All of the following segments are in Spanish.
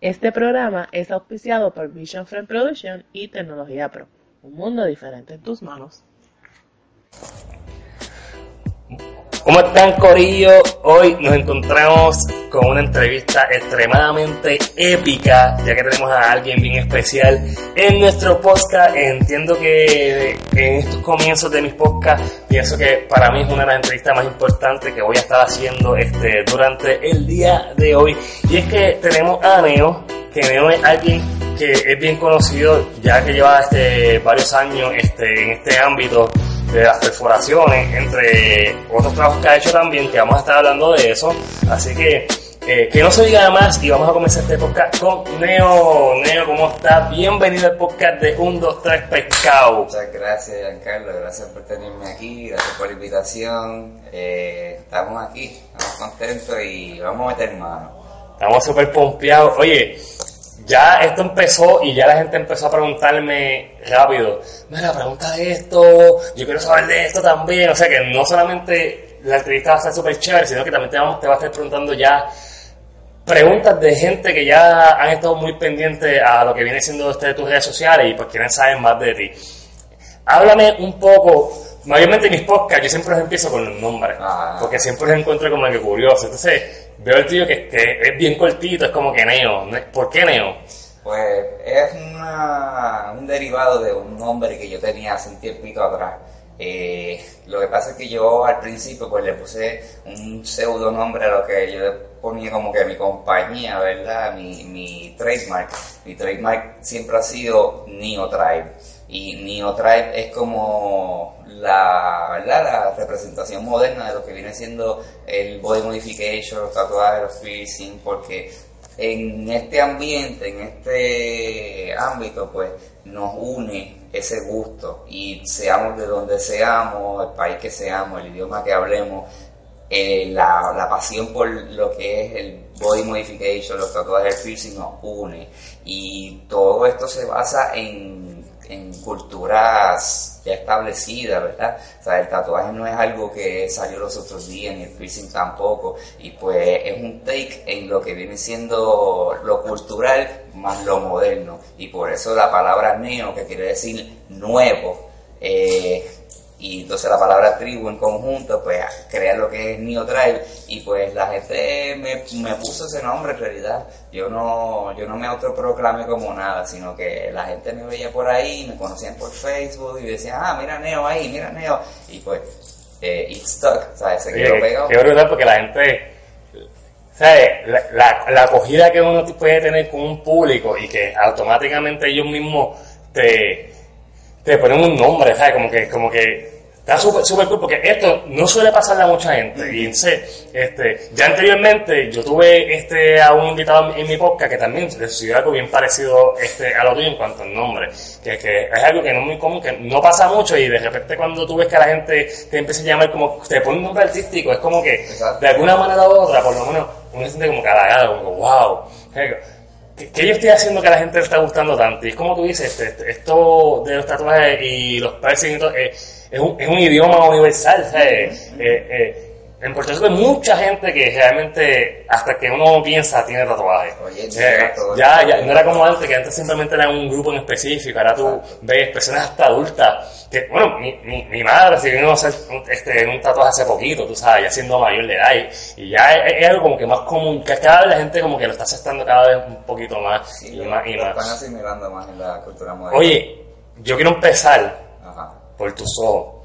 Este programa es auspiciado por Vision Frame Production y Tecnología Pro. Un mundo diferente en tus manos. ¿Cómo están, Corillo? Hoy nos encontramos con una entrevista extremadamente épica, ya que tenemos a alguien bien especial en nuestro podcast. Entiendo que en estos comienzos de mis podcasts, pienso que para mí es una de las entrevistas más importantes que voy a estar haciendo este, durante el día de hoy. Y es que tenemos a Neo, que Neo es alguien que es bien conocido, ya que lleva este, varios años este, en este ámbito de las perforaciones, entre otros trabajos que ha hecho también, que vamos a estar hablando de eso. Así que eh, que no se diga más y vamos a comenzar este podcast con Neo. Neo, ¿cómo estás? Bienvenido al podcast de 1, 2, 3 Pescado. Muchas gracias, Giancarlo. Gracias por tenerme aquí. Gracias por la invitación. Eh, estamos aquí, estamos contentos y vamos a meter mano. Estamos súper pompeados. Oye, ya esto empezó y ya la gente empezó a preguntarme rápido, mira, pregunta de esto, yo quiero saber de esto también, o sea que no solamente la entrevista va a estar súper chévere, sino que también te, vamos, te va a estar preguntando ya preguntas de gente que ya han estado muy pendientes a lo que viene siendo este de tus redes sociales y pues quieren saber más de ti. Háblame un poco, mayormente en mis podcasts yo siempre los empiezo con los nombres, Ah. porque siempre los encuentro como que curioso, entonces veo el tuyo que, que es bien cortito, es como que Neo, ¿por qué Neo? Pues es una- un derivado de un nombre que yo tenía hace un tiempito atrás. Eh, lo que pasa es que yo al principio pues le puse un pseudo nombre a lo que yo ponía como que mi compañía, ¿verdad? Mi, mi trademark. Mi trademark siempre ha sido Neo Tribe. Y Neo Tribe es como la, ¿verdad? la representación moderna de lo que viene siendo el body modification, los tatuajes, los piercing, porque en este ambiente, en este ámbito, pues nos une ese gusto y seamos de donde seamos, el país que seamos, el idioma que hablemos, eh, la, la pasión por lo que es el body modification, los tatuajes, el piercing nos une y todo esto se basa en, en culturas ya establecidas, ¿verdad? O sea, el tatuaje no es algo que salió los otros días, ni el piercing tampoco, y pues es un take en lo que viene siendo lo cultural más lo moderno, y por eso la palabra neo, que quiere decir nuevo, eh, y entonces la palabra tribu en conjunto, pues crea lo que es Neo Tribe y pues la gente me, me puso ese nombre en realidad. Yo no, yo no me autoproclamé como nada, sino que la gente me veía por ahí, me conocían por Facebook y decían, ah, mira Neo ahí, mira Neo. Y pues, eh, it stuck, ¿sabes? Se quedó pegado. qué brutal porque la gente, ¿sabes? La, la, la acogida que uno puede tener con un público y que automáticamente ellos mismos te, te ponen un nombre, ¿sabes? Como que, como que está súper, súper cool porque esto no suele pasarle a mucha gente. Y este, ya anteriormente yo tuve este, a un invitado en mi podcast que también le sucedió algo bien parecido este, a lo tuyo en cuanto al nombre. Que, que es algo que no es muy común, que no pasa mucho y de repente cuando tú ves que la gente te empieza a llamar como, te pone un nombre artístico, es como que Exacto. de alguna manera u otra, por lo menos, uno se siente como halagado, como wow. ¿Qué, qué yo estoy haciendo que a la gente le está gustando tanto? Y es como tú dices, este, este- esto de los tatuajes y los piercing y todo, eh, es, un, es un idioma universal, ¿sabes? Eh, eh, en Puerto Rico hay mucha gente que realmente, hasta que uno piensa, tiene tatuajes. Oye, el ya, ya, no era como antes, que antes simplemente era un grupo en específico, ahora tú ves personas hasta adultas, que, bueno, mi, mi, mi madre se vino a hacer un, este, un tatuaje hace poquito, tú sabes, ya siendo mayor de edad, y, y ya es, es algo como que más común, que cada vez la gente como que lo está aceptando cada vez un poquito más Sí, y lo- más y más. están asimilando más en la cultura moderna. Oye, yo quiero empezar Ajá. por tus ojos.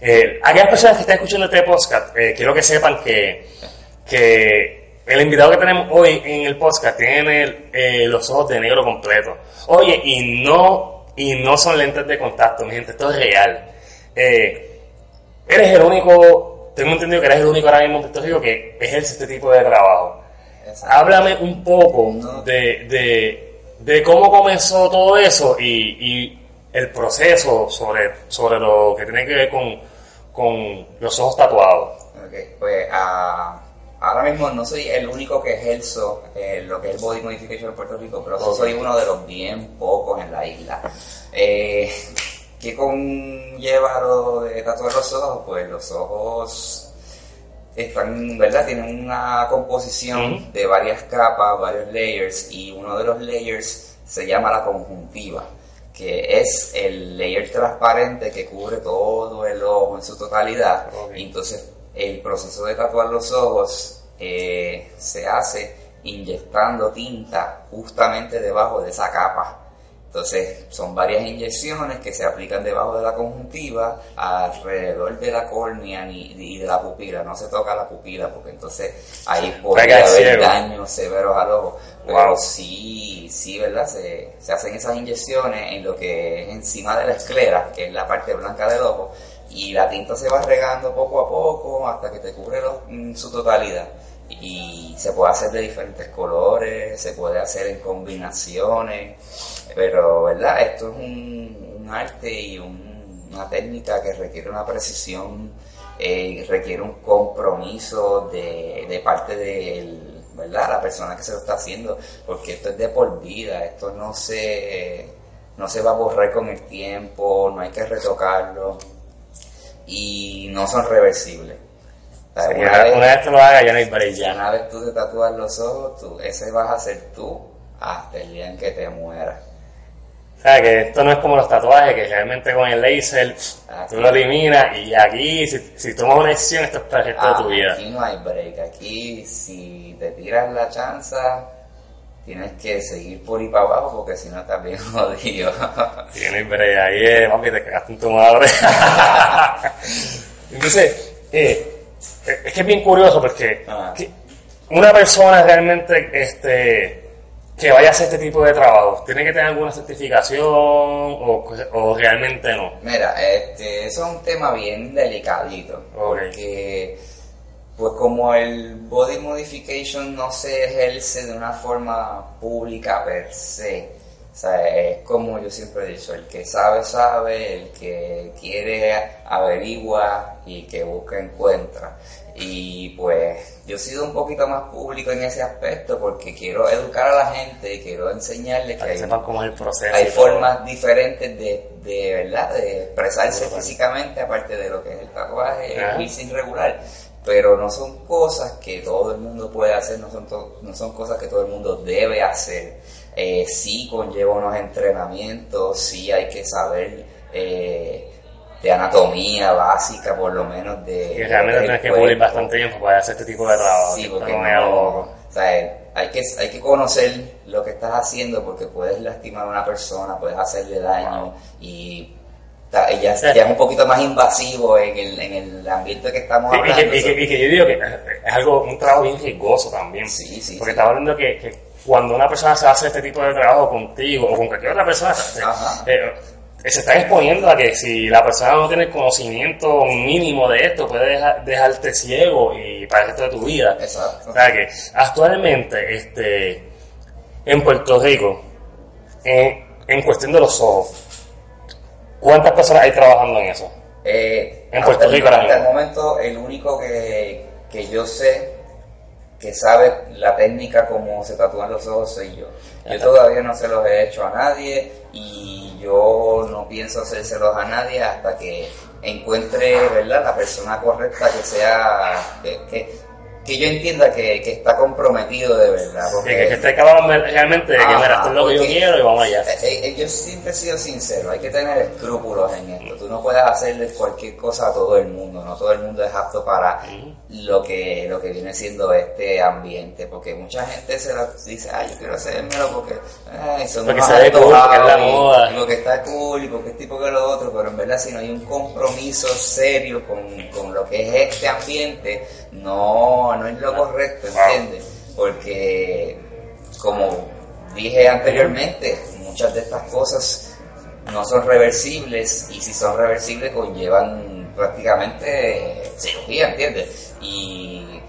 Eh, aquellas personas que están escuchando este podcast, eh, quiero que sepan que, que el invitado que tenemos hoy en el podcast tiene eh, los ojos de negro completo. Oye, y no, y no son lentes de contacto, mi gente, esto es real. Eh, eres el único, tengo entendido que eres el único ahora mismo en Puerto Rico que ejerce este tipo de trabajo. Háblame un poco de, de, de cómo comenzó todo eso y, y el proceso sobre, sobre lo que tiene que ver con, con los ojos tatuados. Ok, pues ah, ahora mismo no soy el único que ejerzo eh, lo que es body modification en Puerto Rico, pero sí Ok. soy uno de los bien pocos en la isla. Eh, ¿Qué conlleva lo de tatuar los ojos? Pues los ojos están, ¿verdad? Tienen una composición de varias capas, varios layers, y uno de los layers se llama la conjuntiva, que es el layer transparente que cubre todo el ojo en su totalidad. Entonces el proceso de tatuar los ojos eh, se hace inyectando tinta justamente debajo de esa capa. Entonces, son varias inyecciones que se aplican debajo de la conjuntiva, alrededor de la córnea y, de la pupila. No se toca la pupila porque entonces ahí podría haber daños severos al ojo. Pero Wow. sí, sí, ¿verdad? Se, se hacen esas inyecciones en lo que es encima de la esclera, que es la parte blanca del ojo, y la tinta se va regando poco a poco hasta que te cubre los- en su totalidad. Y se puede hacer de diferentes colores, se puede hacer en combinaciones, pero ¿verdad? Esto es un, un arte y un- una técnica que requiere una precisión, eh, requiere un compromiso de, de parte del, ¿verdad? La persona que se lo está haciendo, porque esto es de por vida, esto no se, no se va a borrar con el tiempo, no hay que retocarlo y no son reversibles. O sea, Sí, una vez- una vez que lo haga ya no hay ya. una vez tú te tatúas los ojos, tú, ese vas a ser tú hasta el día en que te mueras. O sea, que esto no es como los tatuajes, que realmente con el laser Aquí. tú lo eliminas y aquí, si, si tomas una decisión, esto es para el resto de tu Ah, vida. Aquí no hay break, aquí si te tiras la chanza, tienes que seguir por ahí para abajo porque si no estás bien jodido. Tienes break, ahí es, papi, te cagaste en tu madre. Entonces, eh, es que es bien curioso porque Ah. una persona realmente este, que vaya a hacer este tipo de trabajo, ¿tiene que tener alguna certificación o, o realmente no? Mira, este, eso es un tema bien delicadito, porque pues como el body modification no se ejerce de una forma pública per se, o sea, es como yo siempre he dicho, el que sabe sabe, el que quiere averigua y que busca encuentra. Y pues yo he sido un poquito más público en ese aspecto porque quiero educar a la gente y quiero enseñarles que hay sepan cómo es el proceso. hay y todo. formas diferentes de, de verdad de expresarse físicamente aparte de lo que es el tatuaje el Ajá. piercing regular pero no son cosas que todo el mundo puede hacer no son no son cosas que todo el mundo debe hacer eh, sí conlleva unos entrenamientos sí hay que saber eh, de anatomía básica por lo menos de Y realmente tienes que cubrir bastante tiempo para hacer este tipo de trabajo. Sí, que porque no algo o sea, hay que, hay que conocer lo que estás haciendo porque puedes lastimar a una persona, puedes hacerle daño y ya, ya es un poquito más invasivo en el, en el ambiente que estamos y hablando. que, y que- y que yo digo que es algo, un trabajo bien riesgoso también. Sí, sí, Porque sí. estaba hablando que, que cuando una persona se hace este tipo de trabajo contigo o con cualquier otra persona, Ajá. eh, se está exponiendo a que si la persona no tiene conocimiento mínimo de esto, puede deja- dejarte ciego y para el resto de tu vida. Exacto. O sea que actualmente este, en Puerto Rico, en, en cuestión de los ojos, ¿cuántas personas hay trabajando en eso? Eh, En Puerto Rico ahora Hasta el mismo. momento, el único que, que yo sé que sabe la técnica como se tatúan los ojos soy yo. Yo todavía no se los he hecho a nadie y yo no pienso hacérselos a nadie hasta que encuentre ¿verdad? la persona correcta que sea, que, que, que yo entienda que, que está comprometido de verdad. Que, Porque, que, que esté cabrón realmente de que, mira, esto es lo que yo quiero y vamos allá. eh, eh, yo siempre he sido sincero, hay que tener escrúpulos en esto. Tú no puedes hacerle cualquier cosa a todo el mundo, no todo el mundo es apto para lo que lo que viene siendo este ambiente, porque mucha gente se la dice, ay, yo quiero hacérmelo porque ay, son Porque unos se ve cool, porque es la antojados y- moda. y porque está cool y porque es tipo que lo otro, pero en verdad si no hay un compromiso serio con, con lo que es este ambiente, no, no es lo correcto, ¿entiendes? Porque como dije anteriormente, muchas de estas cosas no son reversibles y si son reversibles conllevan prácticamente cirugía, ¿entiendes? Y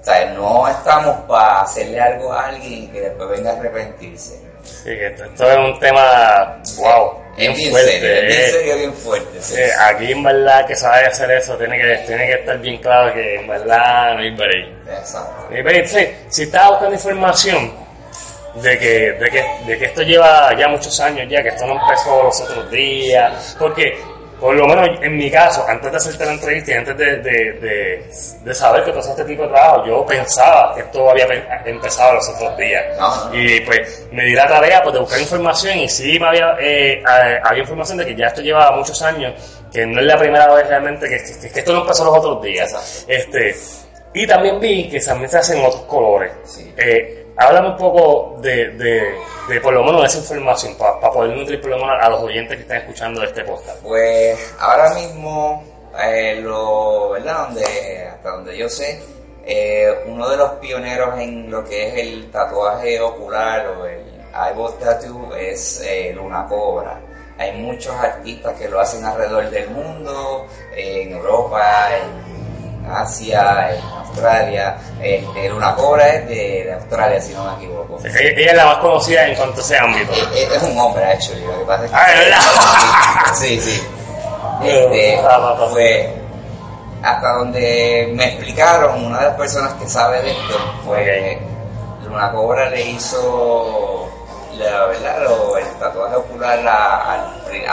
o sea, no estamos para hacerle algo a alguien que después venga a arrepentirse. Sí, esto, esto es un tema, wow, es bien fuerte. serio, es bien eh. serio, bien fuerte. sí. Eh, aquí en verdad que sabe hacer eso tiene que, tiene que estar bien claro que en verdad no hay break. Exacto. No hay break. Sí, si estás buscando información de que, de, que, de que esto lleva ya muchos años ya, que esto no empezó los otros días, porque por lo menos en mi caso, antes de hacerte la entrevista y antes de, de, de, de saber que tú hacías este tipo de trabajo, yo pensaba que esto había pe- empezado los otros días. Y pues me di la tarea pues, de buscar información y sí me había, eh, eh, había información de que ya esto llevaba muchos años, que no es la primera vez realmente que, que- que esto no empezó los otros días. Exacto. Este, y también vi que también se hacen otros colores. Sí. Eh, háblame un poco de, de, de por lo menos esa información, para poder nutrir por lo menos a los oyentes que están escuchando este podcast. Pues ahora mismo, eh, lo, ¿verdad? Donde, hasta donde yo sé, eh, uno de los pioneros en lo que es el tatuaje ocular o el eyeball tattoo es eh, Luna Cobra. Hay muchos artistas que lo hacen alrededor del mundo, en Europa, en Asia, en Australia. Este, Luna Cobra es de, de Australia, si no me equivoco. Ella, ella es la más conocida en cuanto a ese ámbito. Es, es un hombre, actually. Lo que pasa es que. Ah, ¿de verdad? Sí, sí. Este, Ah, pues, hasta donde me explicaron, una de las personas que sabe de esto, pues, Luna Cobra le hizo la, ¿verdad? Lo- el tatuaje ocular a,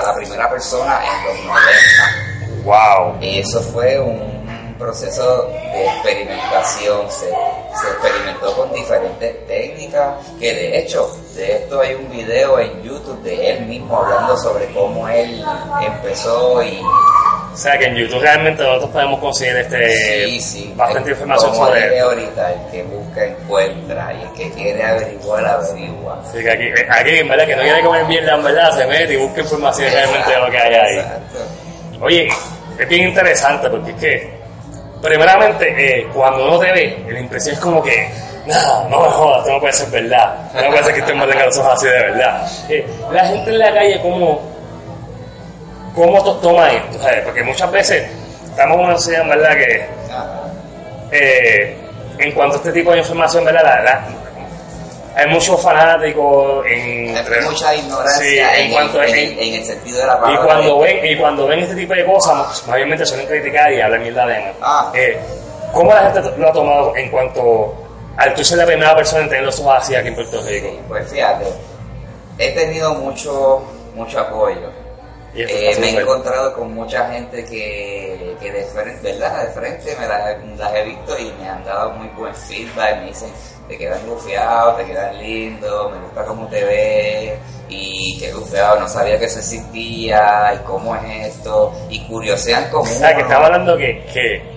la primera persona en los 90. Wow. Eso fue un proceso de experimentación, se, se experimentó con diferentes técnicas, que de hecho, de esto hay un video en YouTube de él mismo hablando sobre cómo él empezó y O sea que en YouTube realmente nosotros podemos conseguir este sí, sí, bastante el- información sobre ahorita, el que busca encuentra y el que quiere averiguar averigua. Así que aquí, eh, aquí, en verdad, que no quiere comer mierda, en verdad, se mete y busca información realmente de lo que hay ahí. Exacto. Oye, es bien interesante porque es que, primeramente, eh, cuando uno te ve, la impresión es como que, no, no me jodas, esto no puede ser verdad. No puede ser que este tenga los ojos así de verdad. Eh, la gente en la calle, ¿cómo, cómo to- toma esto? ¿sabes? Porque muchas veces estamos en una sociedad, verdad, que eh, en cuanto a este tipo de información, ¿verdad? La- la- hay muchos fanáticos en... Hay mucha ignorancia Sí, en en, cuanto a- el, en en- el- en el sentido de la y palabra. cuando ven y cuando ven este tipo de cosas, mayormente suelen criticar y hablar mierda de. Ah. Eh, ¿Cómo la gente lo ha tomado en cuanto al tú ser la primera persona en tener los ojos así aquí en Puerto Rico? Pues fíjate, he tenido mucho, mucho apoyo. Y Eh, me he encontrado con mucha gente que, que de frente, ¿verdad? De frente me las, las he visto y me han dado muy buen feedback. Me dicen, te quedan gufiados, te quedan lindos, me gusta cómo te ves. Y qué gufiado, no sabía que eso existía, y cómo es esto. Y curiosean como O sea, que estamos hablando que, que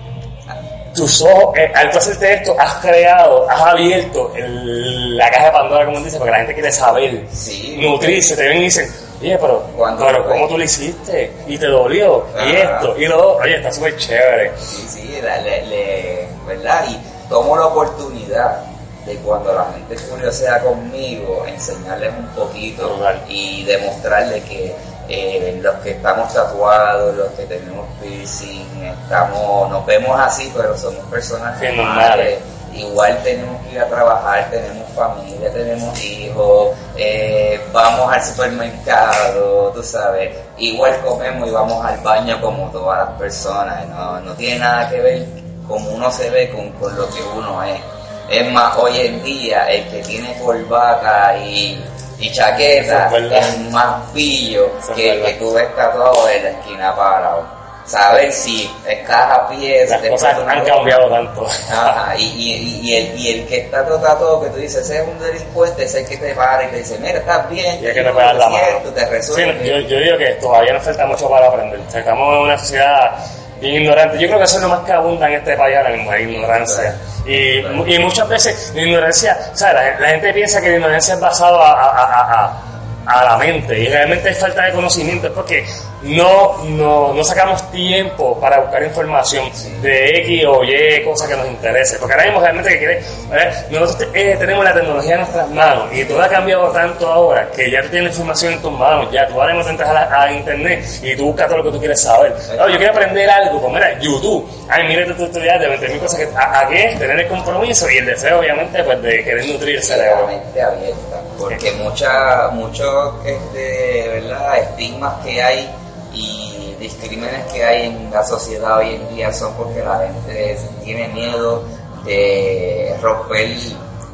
tus ojos, eh, al tú hacerte esto, has creado, has abierto el- la caja de Pandora, como dice, porque la gente quiere saber, Sí. nutrirse, te ven y dicen, oye, pero, pero ¿cómo tú lo hiciste? Y te dolió, y Ajá. esto, y lo otro, oye, está súper chévere. Sí, sí, la- le, le- ¿verdad? Y tomo la oportunidad de cuando la gente curiosea conmigo, enseñarles un poquito Total. y demostrarles que eh, los que estamos tatuados, los que tenemos piercing, estamos, nos vemos así, pero somos personas Sí, normales. normales. Igual tenemos que ir a trabajar, tenemos familia, tenemos hijos, eh, vamos al supermercado, tú sabes, igual comemos y vamos al baño como todas las personas, no, no tiene nada que ver como uno se ve con, con lo que uno es. Es más, hoy en día el que tiene corbata y, y chaqueta es es más pillo es que el que tú ves tatuado en la esquina parado. Saber si estás a pie, Las cosas han ropa. cambiado tanto. Ajá, y, y, y, el, y el que está todo que tú dices, ese es un delincuente, ese es el que te para y te dice, mira, estás bien, Y hay que te pegar la es mano. cierto, te Sí, resuelve. yo, yo digo que todavía nos falta mucho para aprender. Estamos en una sociedad bien ignorante. Yo creo que eso es lo más que abunda en este país ahora mismo, la ignorancia. Y, mu- y muchas veces la ignorancia, o sea, la, gente piensa que la ignorancia es basada a la mente y realmente es falta de conocimiento, es porque no, no, no sacamos tiempo para buscar información de X o Y cosas que nos interese. Porque ahora mismo realmente que quiere, ¿verdad? nosotros eh, tenemos la tecnología en nuestras manos y todo ha cambiado tanto ahora que ya tú tienes información en tus manos, ya tú ahora mismo a, la- internet y tú buscas todo lo que tú quieres saber. Yo quiero aprender algo, pues mira, YouTube, ay, mira tu tutorial de 20.000 cosas que, a, a qué es tener el compromiso y el deseo obviamente pues de querer nutrir el Sí, cerebro. la mente abierta, porque mucha, muchos este, ¿verdad? estigmas que hay y discrímenes que hay en la sociedad hoy en día son porque la gente tiene miedo de romper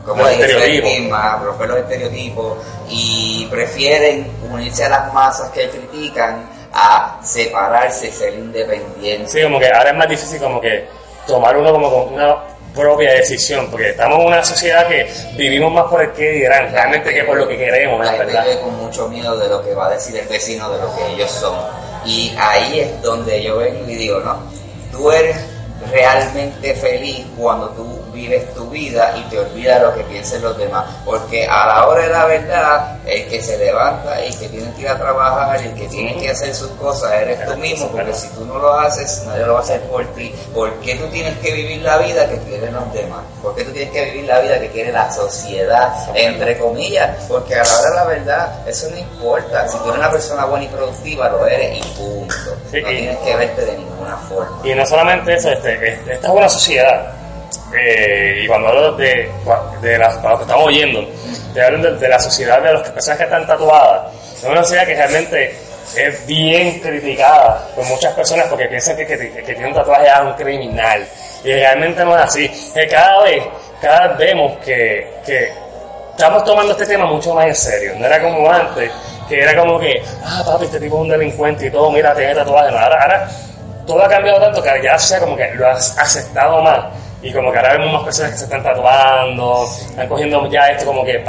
como Los estigmas, romper los estereotipos y prefieren unirse a las masas que critican a separarse, ser independiente. Sí, como que ahora es más difícil como que tomar uno como con una propia decisión, porque estamos en una sociedad que vivimos más por el que dirán, realmente que por lo que queremos, La la gente verdad. vive con mucho miedo de lo que va a decir el vecino, de lo que ellos son. Y ahí es donde yo vengo y digo, no, tú eres realmente feliz cuando tú vives tu vida y te olvidas lo que piensen los demás. Porque a la hora de la verdad, el que se levanta y el que tiene que ir a trabajar y el que tiene que hacer sus cosas eres tú mismo, porque si tú no lo haces, nadie lo va a hacer por ti. ¿Por qué tú tienes que vivir la vida que quieren los demás? ¿Por qué tú tienes que vivir la vida que quiere la sociedad, entre comillas? Porque a la hora de la verdad, eso no importa. Si tú eres una persona buena y productiva, lo eres y punto. No tienes que verte de ninguna forma. Y no solamente eso, este, este- esta es una sociedad, eh, y cuando hablo de, de las, que estamos oyendo, te hablo de, la sociedad de las personas que están tatuadas, es una sociedad que realmente es bien criticada por muchas personas porque piensan que, que, que tiene un tatuaje es un criminal, y realmente no es así, que cada vez, cada vez vemos que, que estamos tomando este tema mucho más en serio. No era como antes, que era como que, ah, papi, este tipo es un delincuente y todo, mira, tiene tatuaje. No, ahora, ahora todo ha cambiado tanto que ya sea como que lo has aceptado más. Y como que ahora vemos más personas que se están tatuando, están cogiendo ya esto como que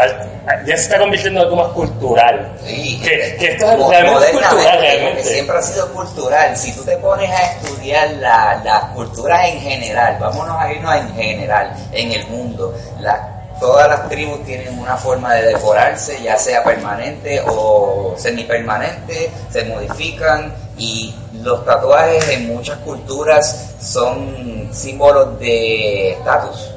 ya se está convirtiendo en algo más cultural. Sí. Que, que esto es realmente cultural, porque realmente. siempre ha sido cultural. Si tú te pones a estudiar la- las culturas en general, vámonos a irnos en general, en el mundo, la- todas las tribus tienen una forma de decorarse, ya sea permanente o semipermanente, se modifican y los tatuajes en muchas culturas son símbolos de estatus.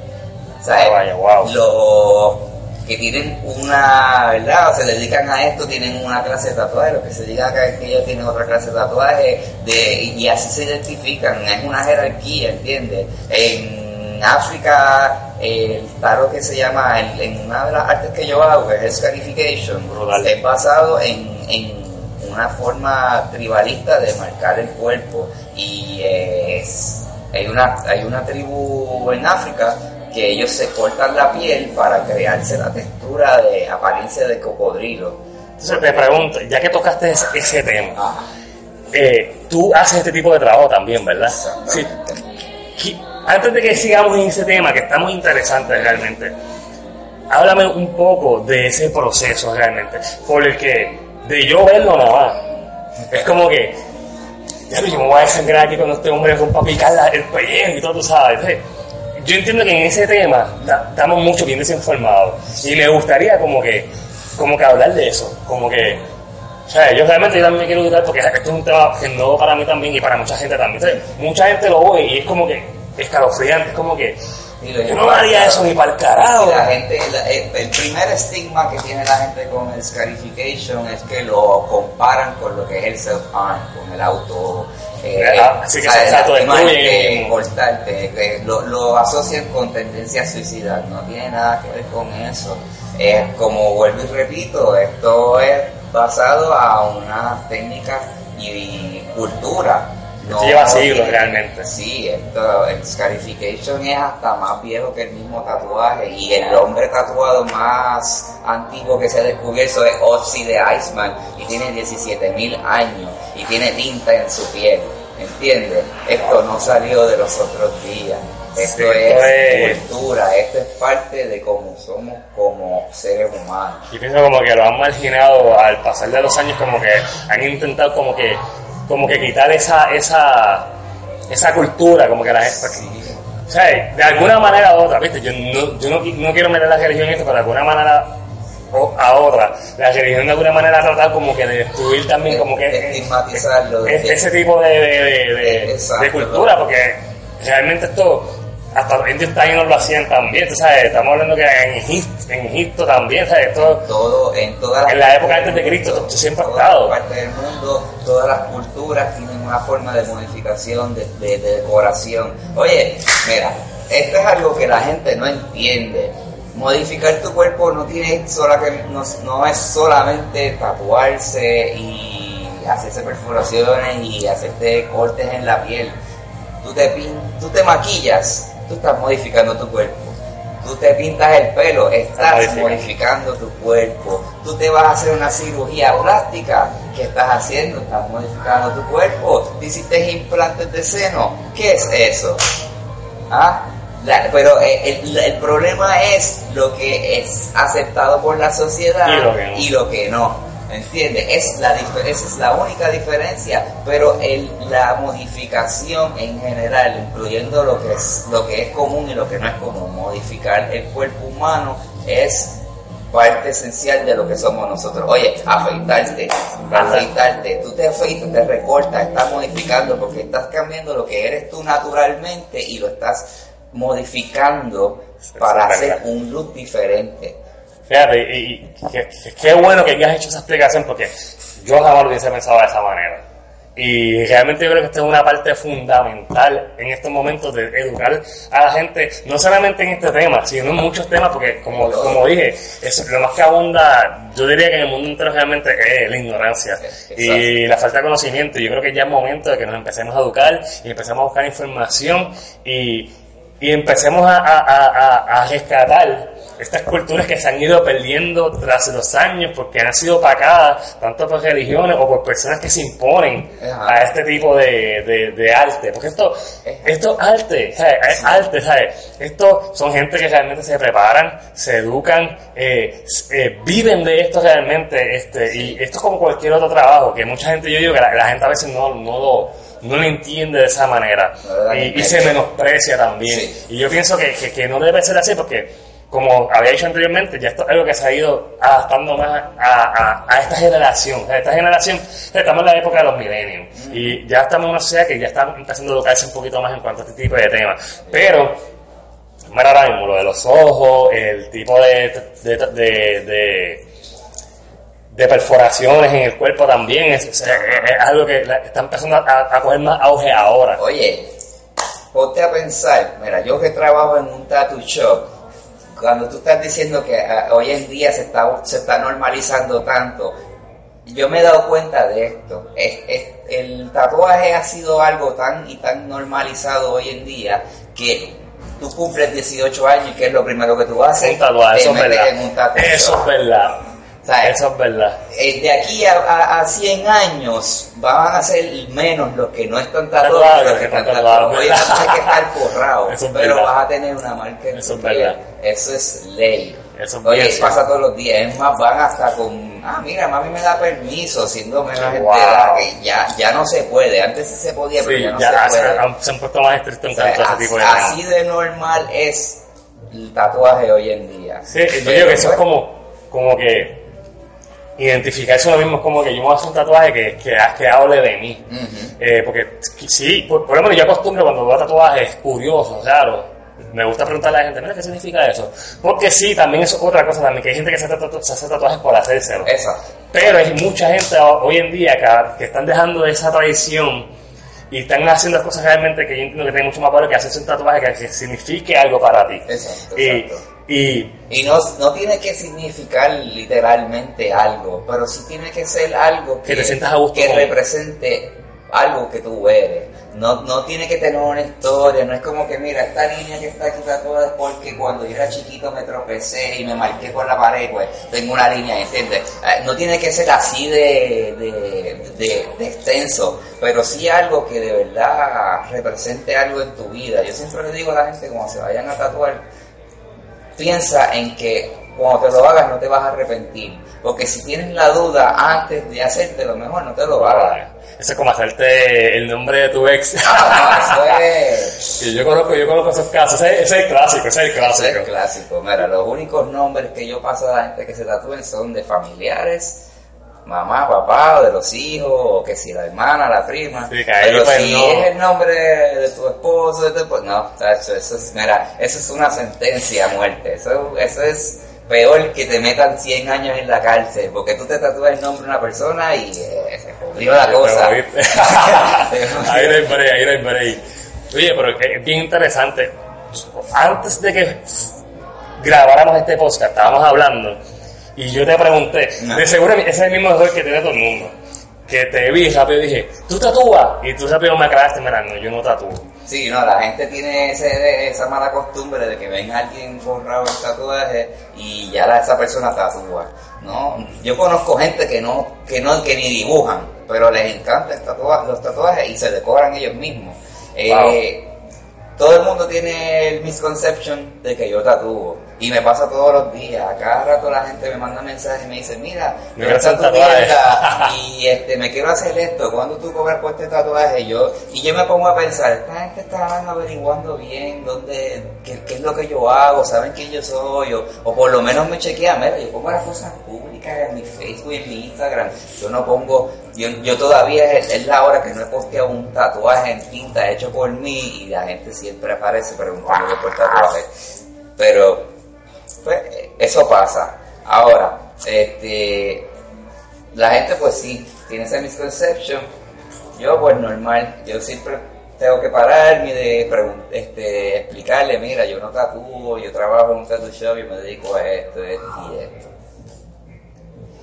¿sabes? Vaya, wow. Los que tienen una, ¿verdad? O se dedican a esto, tienen una clase de tatuaje, los que se diga que, que ellos tienen otra clase de tatuaje, de, y así se identifican, es una jerarquía, ¿entiendes? En África está lo que se llama, en, una de las artes que yo hago, que es el scarification, es basado en, en una forma tribalista de marcar el cuerpo y es, hay, una, hay una tribu en África que ellos se cortan la piel para crearse la textura de apariencia de cocodrilo. Entonces te pregunto, ya que tocaste ese, tema, Ah, eh, tú haces este tipo de trabajo también, ¿verdad? Sí. Antes de que sigamos en ese tema, que está muy interesante realmente, háblame un poco de ese proceso realmente, porque de yo verlo nada más, es como que, ya yo me voy a desangrar aquí cuando este hombre es un picar la- el pellejo y todo, tú sabes. Yo entiendo que en ese tema ta- estamos mucho bien desinformados y me gustaría como que, como que hablar de eso, como que o sea, yo realmente también me quiero educar porque esto es un tema que no para mí también y para mucha gente también. Entonces, mucha gente lo ve y es como que escalofriante, es como que yo no haría eso ni para el carajo. Y la gente, la- el, el primer estigma que tiene la gente con el scarification es que lo comparan con lo que es el self-harm, con el auto. Eh, Ah, sí que el lastimarte, autodestruyen. cortarte, que lo, lo asocian con tendencias suicidas, no tiene nada que ver con eso. Es como vuelvo y repito, esto es basado a unas técnicas y, cultura. Esto lleva siglos realmente. Sí, esto, el scarification es hasta más viejo que el mismo tatuaje y el hombre tatuado más antiguo que se ha descubierto es Ozzy de Iceman y tiene 17.000 años y tiene tinta en su piel, ¿entiendes? Esto no salió de los otros días, esto Sí, es es- cultura, esto es parte de cómo somos como seres humanos. Y pienso como que lo han marginado al pasar de los años, como que han intentado como que, como que quitar esa, esa, esa cultura, como que la gente... O sea, de alguna manera u otra, ¿viste? Yo no, yo no, no quiero meter la religión en esto, pero de alguna manera o- a otra, la religión de alguna manera ha tratado como que de destruir también como que Estigmatizarlo, de ese tipo de, de cultura, porque realmente esto, hasta los indios taínos lo hacían también, tú sabes, estamos hablando que en Egipto, en Egipto también, ¿sabes? Esto, todo en todas las En la época antes de Cristo, esto siempre ha estado. las partes del mundo, todas las culturas tienen una forma de modificación, de, de- de decoración. Oye, mira, esto es algo que la gente no entiende. Modificar tu cuerpo no tiene sola que no, no es solamente tatuarse y hacerse perforaciones y hacerte cortes en la piel. Tú te pin, tú te maquillas, tú estás modificando tu cuerpo. Tú te pintas el pelo, estás Modifica. modificando tu cuerpo. Tú te vas a hacer una cirugía plástica, ¿qué estás haciendo? Estás modificando tu cuerpo. Te hiciste implantes de seno, ¿qué es eso? ¿Ah? La- pero eh, el, el problema es lo que es aceptado por la sociedad Y lo que no. y lo que no. ¿Entiendes? Es la, esa es la única diferencia, pero el, la modificación en general, incluyendo lo que, es, lo que es común y lo que no es común, modificar el cuerpo humano es parte esencial de lo que somos nosotros. Oye, afeitarte, afeitarte, tú te afeitas, te recortas, estás modificando porque estás cambiando lo que eres tú naturalmente y lo estás modificando para hacer un look diferente. Fíjate, y, qué, bueno que hayas hecho esa explicación porque yo jamás lo hubiese pensado de esa manera. Y realmente yo creo que esta es una parte fundamental en estos momentos de educar a la gente, no solamente en este tema, sino en muchos temas, porque como, como dije, es lo más que abunda, yo diría que en el mundo entero realmente es la ignorancia y la falta de conocimiento. Yo creo que ya es momento de que nos empecemos a educar y empecemos a buscar información y, y empecemos a- a- a rescatar estas culturas que se han ido perdiendo tras los años porque han sido opacadas tanto por religiones o por personas que se imponen Ajá. a este tipo de, de- de arte. Porque esto, esto es arte, ¿sabes? Es arte, ¿sabes? Esto son gente que realmente se preparan, se educan, eh, eh, viven de esto realmente. Este, Y esto es como cualquier otro trabajo, que mucha gente, yo digo que la, la gente a veces no, no lo no lo entiende de esa manera y, y se menosprecia también Sí. y yo pienso que, que, que no debe ser así porque como había dicho anteriormente, ya esto es algo que se ha ido adaptando más a, a, a esta generación. A esta generación, estamos en la época de los millennials y ya estamos en una sociedad que ya está empezando a educarse un poquito más en cuanto a este tipo de temas. Pero, mira ahora mismo, lo de los ojos, el tipo de, de, de, perforaciones en el cuerpo también, es, es- algo que está empezando a, a coger más auge ahora. Oye, ponte a pensar, mira, yo que trabajo en un tattoo shop, cuando tú estás diciendo que ah, hoy en día se está, se está normalizando tanto, yo me he dado cuenta de esto. Es- es- el tatuaje ha sido algo tan y tan normalizado hoy en día que tú cumples 18 años y que es lo primero que tú haces, Un tatuaje, eso es verdad. en un tattoo Eso es verdad. ¿Sabes? Eso es verdad. Eh, de aquí a, a, a 100 años van a ser menos los que no están Tatuados que los que están tatuados, vas a tener que estar forrado, Eso es pero verdad. vas a tener una marca en Eso tu es piel. verdad. Eso es ley. Eso es Oye, bien pasa todos los días. Es más, van hasta con, ah, mira, mami me da permiso siendo menor Wow. que ya, ya no se puede. Antes sí se podía, pero Sí, ya no ya se se, puede. han, se han puesto más estrictos en sea, cuanto a ese así, tipo de así de normal es el tatuaje hoy en día. Sí, yo Pero, digo que eso es como, como que identificarse uno mismo es como que yo me voy a hacer un tatuaje que, que, que hable de mí. ujú. Eh, porque sí, por, por lo menos yo acostumbro cuando veo tatuajes curiosos, raro. Me gusta preguntarle a la gente, mira, ¿qué significa eso? Porque sí, también es otra cosa también, que hay gente que se, tatu- se hace tatuajes por hacérselo. Exacto. Pero hay mucha gente ho- hoy en día que, que están dejando esa tradición y están haciendo cosas realmente que yo entiendo que tiene mucho más valor que hacerse un tatuaje que, que signifique algo para ti. Exacto, Y, exacto. y Y no, no tiene que significar literalmente algo, pero sí tiene que ser algo que, Que te sientas a gusto que represente algo que tú eres. No, no tiene que tener una historia, no es como que mira, esta niña que está aquí tatuada es porque cuando yo era chiquito me tropecé y me marqué con la pared, pues tengo una línea, ¿entiendes? Eh, No tiene que ser así de, de, extenso, pero sí algo que de verdad represente algo en tu vida. Yo siempre le digo a la gente, cuando se vayan a tatuar, piensa en que cuando te lo hagas no te vas a arrepentir. Porque si tienes la duda antes de hacerte lo mejor, no te lo hagas. Eso es como hacerte el nombre de tu ex. Ah, Y yo conozco, yo conozco esos casos. Ese, ese es el clásico, ese es el clásico. es clásico. Mira, los únicos nombres que yo paso a la gente que se tatúen son de familiares, mamá, papá, o de los hijos, o que si la hermana, la prima. Sí, Pero pues, si no. es el nombre de tu esposo, de tu esposo, no, tacho, eso es, mira, eso es una sentencia a muerte. Eso, eso es peor que te metan 100 años en la cárcel, porque tú te tatúas el nombre de una persona y eh, jodió la cosa. ahí no hay break, ahí no hay break. Oye, pero es bien interesante. Antes de que grabáramos este podcast, estábamos hablando y yo te pregunté, No. de seguro ese es el mismo error que tiene todo el mundo. Que te vi rápido dije, ¿tú tatúas? Y tú rápido me aclaraste, mira, no, yo no tatúo. Sí, no, la gente tiene ese, esa mala costumbre de que ven a alguien borrado en tatuaje y ya la, esa persona tatúa. No, yo conozco gente que no, que no, que ni dibujan, pero les encantan los tatuajes y se decoran ellos mismos. Eh, todo el mundo tiene el misconception de que yo tatúo. Y me pasa todos los días. A cada rato la gente me manda mensajes y me dice, mira, me está tu mierda y este, me quiero hacer esto. ¿Cuándo tú cobras por este tatuaje? Yo, y yo me pongo a pensar, esta gente está averiguando bien dónde, qué, es lo que yo hago, saben quién yo soy, o, o por lo menos me chequean, mira, yo pongo las cosas públicas en mi Facebook y en mi Instagram. Yo no pongo, yo, todavía es, la hora que no he posteado un tatuaje en tinta hecho por mí y la gente siempre aparece preguntando por tatuaje. Pero pues eso pasa. Ahora, este, la gente pues sí, tiene esa misconception. Yo pues normal, yo siempre tengo que pararme de este, explicarle, mira, yo no tatúo, yo trabajo en un tattoo shop y me dedico a esto, esto y esto.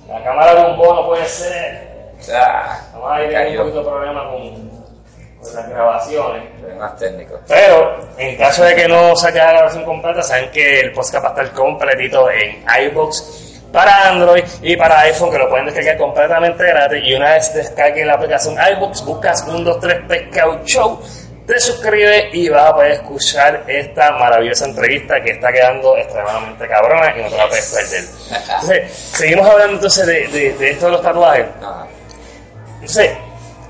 La cámara de un bono puede ser. Ah, Vamos a ir un poquito de problema con las grabaciones. Más técnico. Pero en caso de que no saque la grabación completa, saben que el podcast va a estar completito en iBox para Android y para iPhone que lo pueden descargar completamente gratis y una vez descarguen la aplicación iBox buscas 1, 2, 3 Pescado Show te suscribes y vas a poder escuchar esta maravillosa entrevista que está quedando extremadamente cabrona y no te la puedes perder. Entonces, seguimos hablando entonces de, de, esto de los tatuajes. Entonces,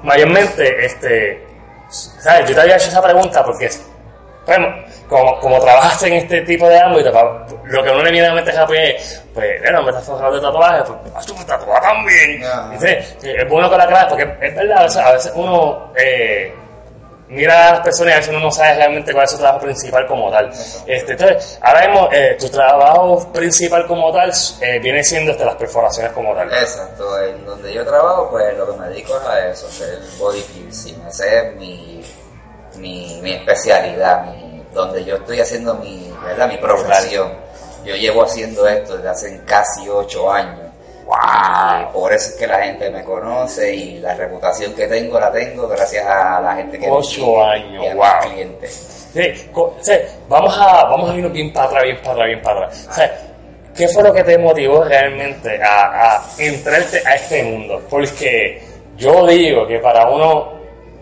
mayormente, este, ¿sabes? Yo te había hecho esa pregunta porque, bueno, como, como trabajaste en este tipo de ámbito, lo que uno le viene a la mente es, pues, bueno, me estás forjando de tatuajes, pues, tú me tatuas también. Es bueno que la clave, porque es verdad, a veces, uno eh, mira a las personas y a veces uno no sabe realmente cuál es su trabajo principal como tal. Este, entonces, ahora mismo, eh, tu trabajo principal como tal eh, viene siendo este, las perforaciones como tal. Exacto, en donde yo trabajo, pues lo que me dedico es a eso, hacer body piercing, esa es mi, mi, mi especialidad, mi, donde yo estoy haciendo mi, ¿verdad? mi profesión. Yo llevo haciendo esto desde hace casi ocho años. Wow. por eso es que la gente me conoce y la reputación que tengo la tengo gracias a la gente que Ocho años, wow. clientes. Sí, vamos a, vamos a irnos bien para atrás, bien para atrás, bien para atrás. ¿Qué fue lo que te motivó realmente a, a entrarte a este mundo? Porque yo digo que para uno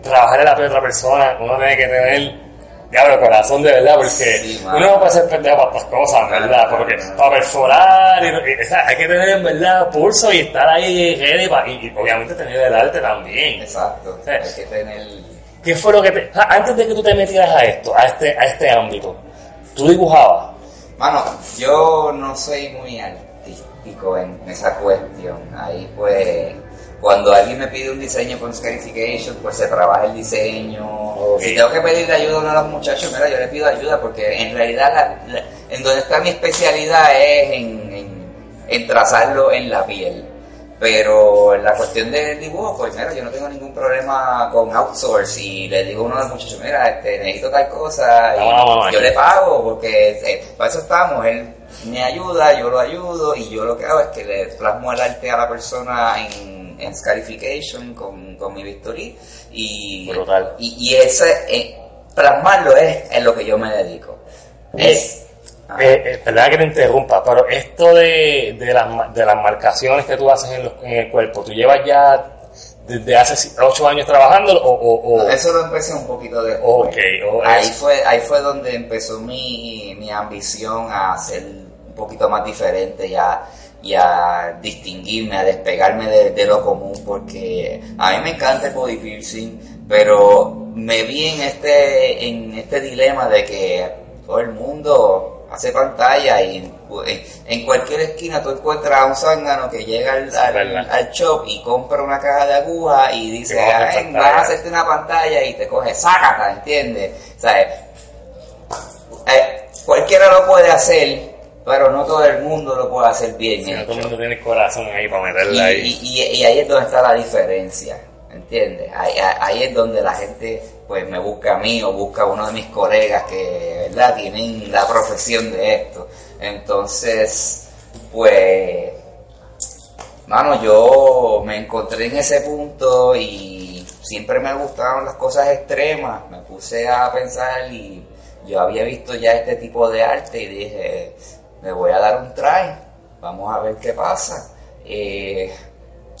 trabajar en la piel de otra persona, uno tiene que tener diablo corazón de verdad, porque uno no puede ser pendejo para estas cosas, ¿verdad? Porque para perforar, y, hay que tener en verdad pulso y estar ahí ready y, obviamente tener el arte también. Exacto, hay que tener... ¿Qué fue lo que te... Antes de que tú te metieras a esto, a este, a este ámbito, ¿tú dibujabas? Mano, yo no soy muy artístico en esa cuestión. Ahí pues cuando alguien me pide un diseño con Scarification, pues se trabaja el diseño. Si tengo que pedirle ayuda a uno de los muchachos, mira, yo le pido ayuda porque en realidad en donde está mi especialidad es en, en, trazarlo en la piel. Pero en la cuestión del dibujo, pues mira, yo no tengo ningún problema con outsource y le digo a uno de los muchachos, mira, este, necesito tal cosa y yo le pago porque eh, para eso estamos, él me ayuda, yo lo ayudo y yo lo que hago es que le plasmo el arte a la persona en en, Scarification con, con mi Victory y, y, y, ese, eh, plasmarlo es en lo que yo me dedico. Es, eh, eh, perdona que te interrumpa, pero esto de, de, las, de las marcaciones que tú haces en, en el cuerpo, ¿tú llevas ya desde hace ocho años trabajando o, o, eso lo empecé un poquito después. Okay, ahí fue ahí fue donde empezó mi, mi ambición a ser un poquito más diferente ya y a distinguirme, a despegarme de, lo común, porque a mí me encanta el body piercing, pero me vi en este, en este dilema de que todo el mundo hace pantalla y en, cualquier esquina tú encuentras a un zángano que llega al, al, shop y compra una caja de aguja y dice, vas a hacerte una pantalla y te coge, sácata, ¿entiendes? O sea, eh, cualquiera lo puede hacer, pero no todo el mundo lo puede hacer bien. no todo el mundo tiene corazón ahí para meterla ahí. Y, ahí es donde está la diferencia, ¿entiendes? Ahí, es donde la gente pues me busca a mí o busca a uno de mis colegas que, ¿verdad? Tienen la profesión de esto. Entonces, pues Mano, yo me encontré en ese punto y siempre me gustaban las cosas extremas. Me puse a pensar y yo había visto ya este tipo de arte y dije, me voy a dar un try, vamos a ver qué pasa. Eh,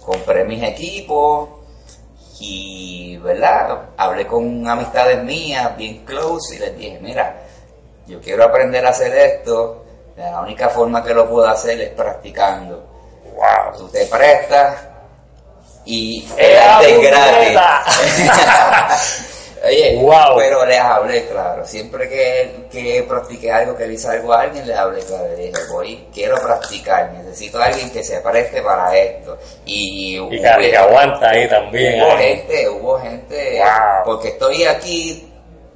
compré mis equipos y, ¿verdad? Hablé con amistades mías, bien close, y les dije, mira, yo quiero aprender a hacer esto, la única forma que lo puedo hacer es practicando. Wow. Tú te prestas y ¡Era es gratis. Oye, Wow. pero les hablé claro. Siempre que, que practiqué algo, que le hice algo a alguien, les hablé claro. Le dije, voy, quiero practicar, necesito a alguien que se preste para esto. Y, Y que, aguanta ahí también. Hubo ¿eh? gente, hubo gente, Wow. porque estoy aquí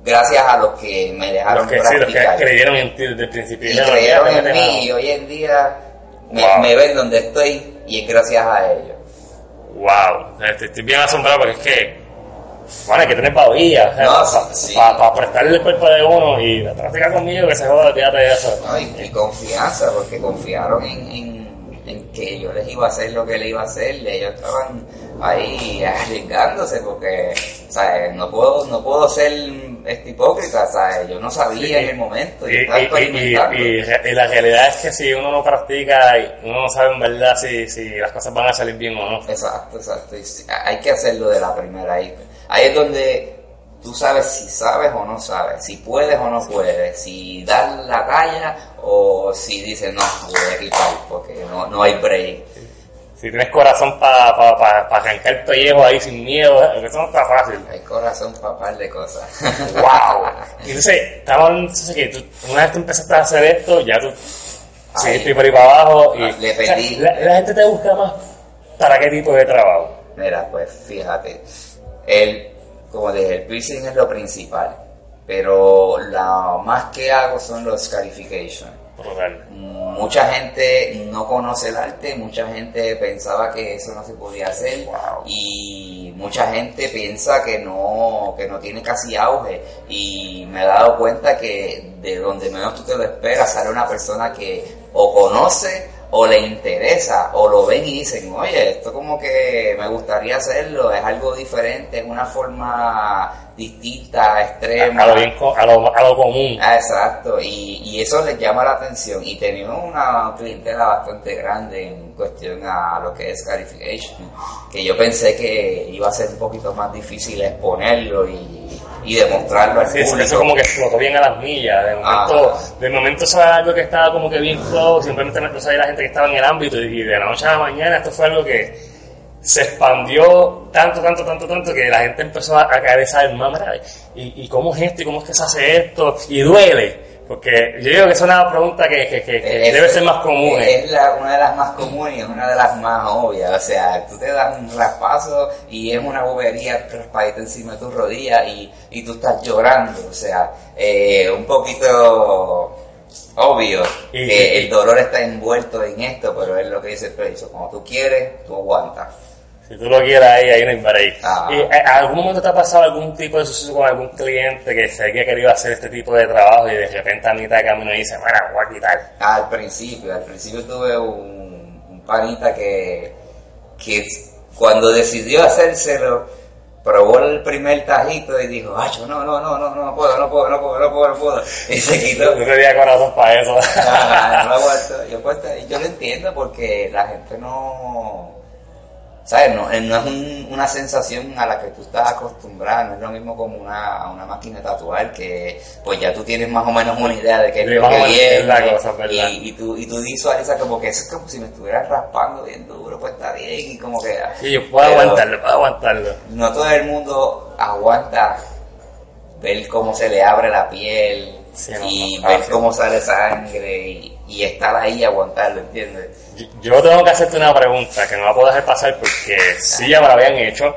gracias a los que me dejaron Los que sí, los que practicar. creyeron en ti desde el principio. y creyeron "Mira, en mí mano". y hoy en día me, Wow. me ven donde estoy y es gracias a ellos. Wow, este, estoy bien asombrado porque es que, bueno, hay que tener pavía, No, para sí, prestarle el cuerpo de uno y práctica conmigo que se joda, olvídate de eso. ¿no? Y, y confianza, porque confiaron en, en- en que yo les iba a hacer lo que les iba a hacer, y ellos estaban ahí arriesgándose, porque ¿sabes? No, puedo, no puedo ser este hipócrita, ¿sabes? yo no sabía en el momento, Y, y- y- la realidad es que si uno no practica, uno no sabe en verdad si, si las cosas van a salir bien o no. Exacto, exacto. hay que hacerlo de la primera. Ahí, ahí es donde tú sabes si sabes o no sabes, si puedes o no puedes, si dar la talla o si dices no, voy a quitar porque no, no hay break. Si tienes corazón para pa, pa, pa arrancar el pellejo ahí sin miedo, ¿eh? eso no está fácil. Hay corazón para par de cosas. ¡Wow! Y entonces, estaba hablando que tú, una vez tú empezaste a hacer esto, ya tú seguiste por ahí para abajo y Le o sea, pedí. la, la gente te busca más para qué tipo de trabajo. Mira, pues fíjate, el, como dije, el piercing es lo principal, pero lo más que hago son los scarifications. Brutal. Mucha gente no conoce el arte, mucha gente pensaba que eso no se podía hacer Wow. y mucha gente piensa que no, que no tiene casi auge y me he dado cuenta que de donde menos tú te lo esperas sale una persona que o conoce o le interesa o lo ven y dicen, oye, esto como que me gustaría hacerlo, es algo diferente, es una forma distinta, extrema. A lo, bien a lo, a lo común. Ah, exacto, y, y eso les llama la atención. Y tenemos una clientela bastante grande en cuestión a lo que es Scarification, que yo pensé que iba a ser un poquito más difícil exponerlo y, y demostrarlo al Sí, público. eso como que explotó bien a las millas. De momento, Ah. de momento eso era algo que estaba como que bien close, simplemente me empezó a ir la gente que estaba en el ámbito y de la noche a la mañana esto fue algo que se expandió tanto, tanto, tanto, tanto que la gente empezó a, a caer esa alma, ¿y, ¿y cómo es esto? ¿Y cómo es que se hace esto? Y duele. Porque yo digo que es una pregunta que, que- que- que Es- debe ser más común. ¿eh? Es la- una de las más comunes y es una de las más obvias. O sea, tú te das un raspazo y es una bobería raspadita encima de tu rodilla y, y tú estás llorando. O sea, eh, un poquito obvio Y- que y- el dolor está envuelto en esto, pero es lo que dice el precio. Cuando tú quieres, tú aguantas. Si tú lo quieres ahí, ahí no hay break. Ah. ¿Y eh, algún momento te ha pasado algún tipo de suceso con algún cliente que sé que ha querido hacer este tipo de trabajo y de repente a mitad de camino dice, mira, voy a quitar? Al principio, al principio tuve un, un panita que, que cuando decidió hacérselo, probó el primer tajito y dijo, acho, no, no, no, no, no puedo, no puedo, no puedo, no puedo, no puedo. Y se quitó. No tenía corazón para eso. Ah, no lo aguanto. Yo, pues, yo lo entiendo porque la gente no... ¿Sabes? No, eh, no es un- una sensación a la que tú estás acostumbrado, no es lo mismo como una, una máquina de tatuar que pues ya tú tienes más o menos una idea de qué es Sí, lo que viene es la cosa, ¿verdad? y, y tú, y tú visualizas como que eso es como si me estuvieras raspando bien duro, pues está bien y como que... Y yo puedo pero aguantarlo, puedo aguantarlo. No todo el mundo aguanta ver cómo se le abre la piel Sí, y ver fácil. cómo sale sangre y, y estar ahí y aguantarlo, ¿entiendes? Yo- Yo tengo que hacerte una pregunta que no la puedo dejar pasar porque sí ya me la habían hecho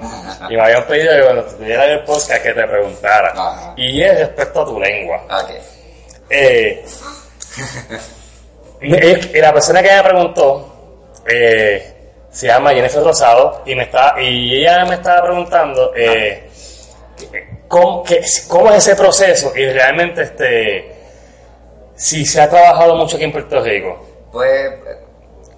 y me habían pedido que cuando tuviera el podcast que te preguntara. Ajá. Y es respecto a tu lengua. Ok. Eh, eh, la persona que me preguntó eh, se llama Jennifer Rosado y me está y ella me estaba preguntando eh, ¿cómo, es ese proceso y realmente este si se ha trabajado mucho aquí en Puerto Rico. Pues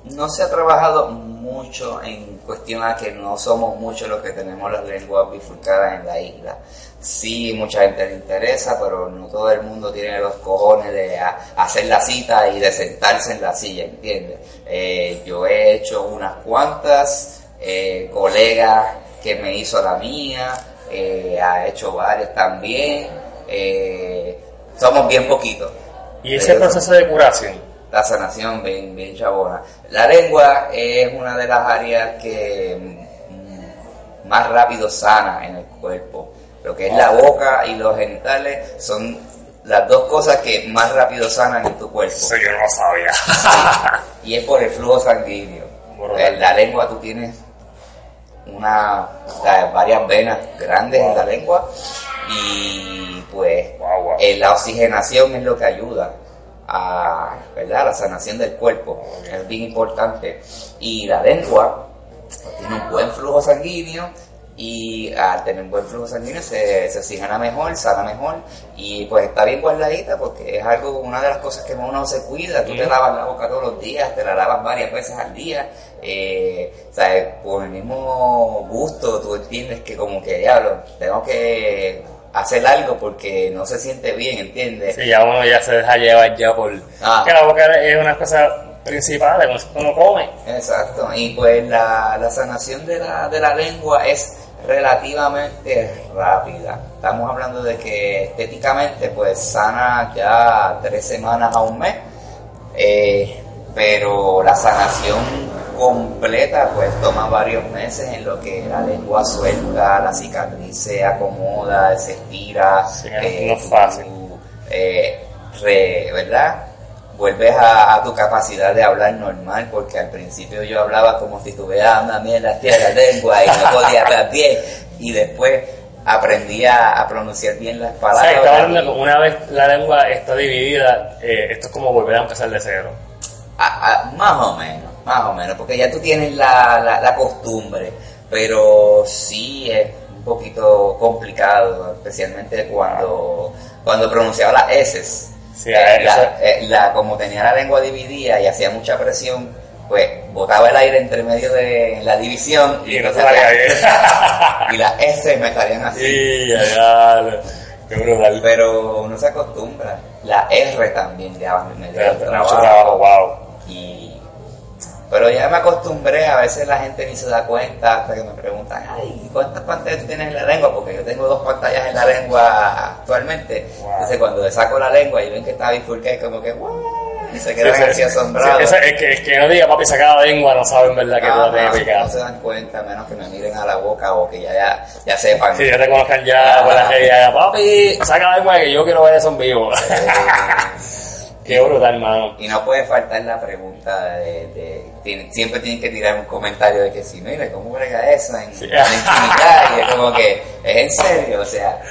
no se ha trabajado mucho en cuestión que no somos muchos los que tenemos las lenguas bifurcadas en la isla. Sí, mucha gente le interesa, pero no todo el mundo tiene los cojones de hacer la cita y de sentarse en la silla, ¿entiendes? Eh, yo he hecho unas cuantas, eh, colegas que me hizo la mía, eh, ha hecho varias también, somos bien poquitos. ¿Y ese proceso de curación? la sanación bien, bien chabona. La lengua es una de las áreas que mm, más rápido sana en el cuerpo. Lo que es la boca y los genitales son las dos cosas que más rápido sanan en tu cuerpo. Eso yo no sabía. y es por el flujo sanguíneo. La lengua tú tienes una, varias venas grandes en la lengua y pues eh, la oxigenación es lo que ayuda a ¿verdad? la sanación del cuerpo, es bien importante. Y la lengua tiene un buen flujo sanguíneo y al tener un buen flujo sanguíneo se, se oxigena mejor, sana mejor y pues está bien guardadita porque es algo, una de las cosas que uno se cuida, tú te lavas la boca todos los días, te la lavas varias veces al día, eh, por el mismo gusto tú entiendes que como que diablo, tengo que hacer algo porque no se siente bien, ¿entiendes? Sí, ya uno ya se deja llevar ya por... Ah. Que la boca es una cosa principal, uno come. Exacto, y pues la, la sanación de la, de la lengua es relativamente rápida. Estamos hablando de que estéticamente pues sana ya tres semanas a un mes, eh, pero la sanación completa, pues toma varios meses en lo que la lengua suelta, la cicatriz se acomoda, se estira. eh, no es fácil. eh, ¿Verdad? Vuelves a, tu capacidad de hablar normal, porque al principio yo hablaba como si tuviera una mierda en la lengua y no podía hablar bien, y después aprendí a, pronunciar bien las palabras. una vez la lengua está dividida, eh, esto es como volver a empezar de cero. más o menos más o menos, porque ya tú tienes la, la, costumbre, pero sí es un poquito complicado, especialmente cuando, cuando pronunciaba las S. Eh, eh, la, como tenía la lengua dividida y hacía mucha presión, pues botaba el aire entre medio de la división y, no y las S me salían así. Sí, ya, qué brutal. Pero uno se acostumbra. La R también ya me dio trabajo. trabajo. Wow. Pero ya me acostumbré, a veces la gente ni se da cuenta hasta que me preguntan, ay, ¿cuántas pantallas tú tienes en la lengua? Porque yo tengo dos pantallas en la lengua actualmente. Entonces cuando le saco la lengua y ven que está bifurcada, es como que, ¡wow! Y se quedan así asombrados. es, que, es que no diga, papi, saca la lengua, no saben, ¿verdad? Que ah, tú la tienes No se dan cuenta, menos que me miren a la boca o que ya, ya, ya sepan. Sí, ya te conozcan ya, ah, pues la ya, papi, saca la lengua que yo quiero ver eso en vivo. Qué brutal, hermano. Y no puede faltar la pregunta de, siempre tienen que tirar un comentario de que si, mire, ¿cómo brega eso en, sí. intimidad? Y es como que, ¿es en serio? O sea...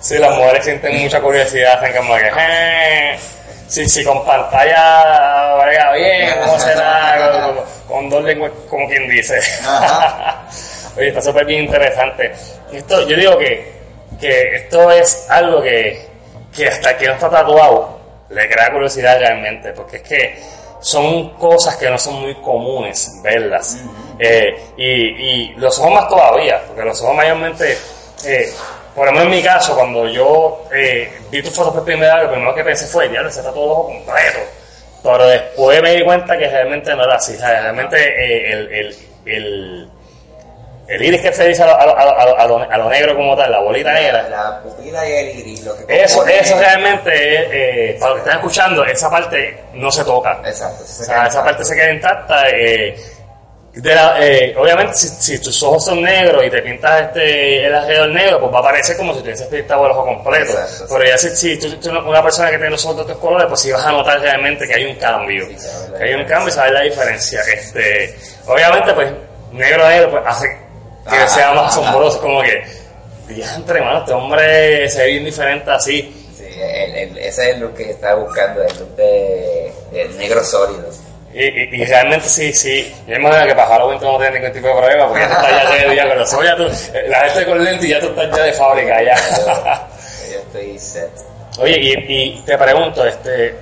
Sí, las mujeres sienten mucha curiosidad, hacen como que, eh, si, si con pantalla brega bien, ¿cómo será? con, dos lenguas, como quien dice. Oye, está súper bien interesante. Esto, yo digo que, que esto es algo que, que hasta que no está tatuado, le crea curiosidad realmente, porque es que son cosas que no son muy comunes verlas. Eh, y, los ojos más todavía, porque los ojos mayormente, eh, por lo menos en mi caso, cuando yo eh, vi tus fotos por primera vez, lo primero que pensé fue, ya, se está todo el ojo completo. Pero después me di cuenta que realmente no era así, realmente el, el, el el iris que se dice a lo, a, a, lo, negro como tal, la bolita negra. La pupila y el iris. Lo que eso, eso realmente, eh, para los que están escuchando, esa parte no se toca. Exacto. o sea, esa parte se queda intacta. Eh, de la, eh, obviamente, si, si, tus ojos son negros y te pintas este, el alrededor negro, pues va a parecer como si tuvieses pintado el ojo completo. Pero ya si, si tú, tú, una persona que tiene los ojos de otros colores, pues sí vas a notar realmente que hay un cambio. que hay un cambio y sabes la diferencia. Este, obviamente, pues negro negro, pues hace que sea más asombroso, como que, entre mano, este hombre se ve bien diferente así. Sí, ese es lo que está buscando, el look de, negro sólido. Y, y, realmente sí, sí. Yo imagino que para Halloween tú no tienes ningún tipo de problema, porque ya tú estás ya de día ojos, ya tú, la gente con lentes y ya tú estás ya de fábrica, ya. yo, estoy set. Oye, y, y te pregunto, este,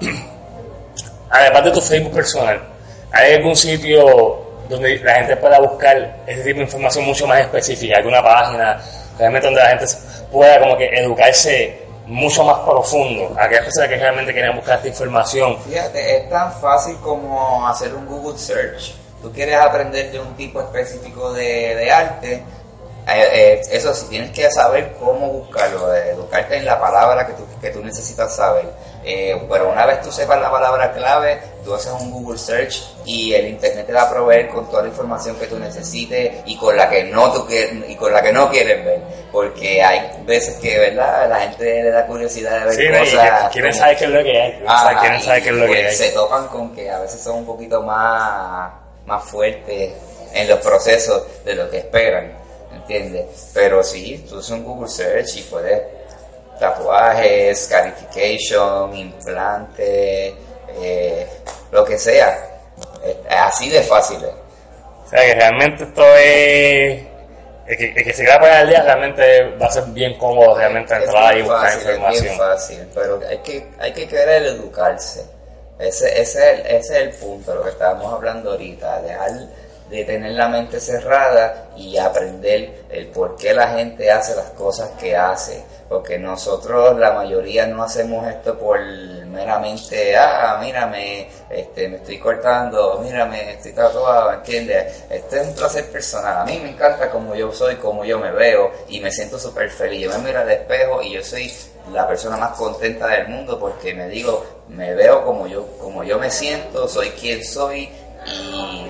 además de tu Facebook personal, ¿hay algún sitio donde la gente pueda buscar ese tipo de información mucho más específica? ¿Alguna página realmente donde la gente pueda como que educarse mucho más profundo aquellas personas que realmente quieren buscar esta información? Fíjate, es tan fácil como hacer un Google Search. Tú quieres aprender de un tipo específico de, de arte, eh, eh, eso sí, tienes que saber cómo buscarlo, educarte en la palabra que tú, que tú necesitas saber. Eh, pero una vez tú sepas la palabra clave, tú haces un Google Search y el Internet te va a proveer con toda la información que tú necesites y con la que no tú y con la que no quieres ver. Porque hay veces que, ¿verdad? La gente le da curiosidad de ver cosas. quieren saber qué es lo que hay. quieren saber qué es lo que hay. Se topan con que a veces son un poquito más, más fuertes en los procesos de lo que esperan. ¿entiendes? Pero sí, tú haces un Google Search y puedes tatuajes, scarification, implante, eh, lo que sea. así de fácil. ¿eh? O sea que realmente esto es... El que, se quiera poner al día realmente va a ser bien cómodo realmente entrar y buscar información. Es bien fácil, pero hay que, hay que querer educarse. Ese, ese, ese es el punto, lo que estábamos hablando ahorita, dejar de tener la mente cerrada y aprender el por qué la gente hace las cosas que hace. Porque nosotros, la mayoría, no hacemos esto por meramente, ah, mírame, este, me estoy cortando, mírame, estoy tatuado, ¿entiendes? Este es un placer personal. A mí me encanta como yo soy, como yo me veo y me siento súper feliz. Yo me miro al espejo y yo soy la persona más contenta del mundo porque me digo, me veo como yo, como yo me siento, soy quien soy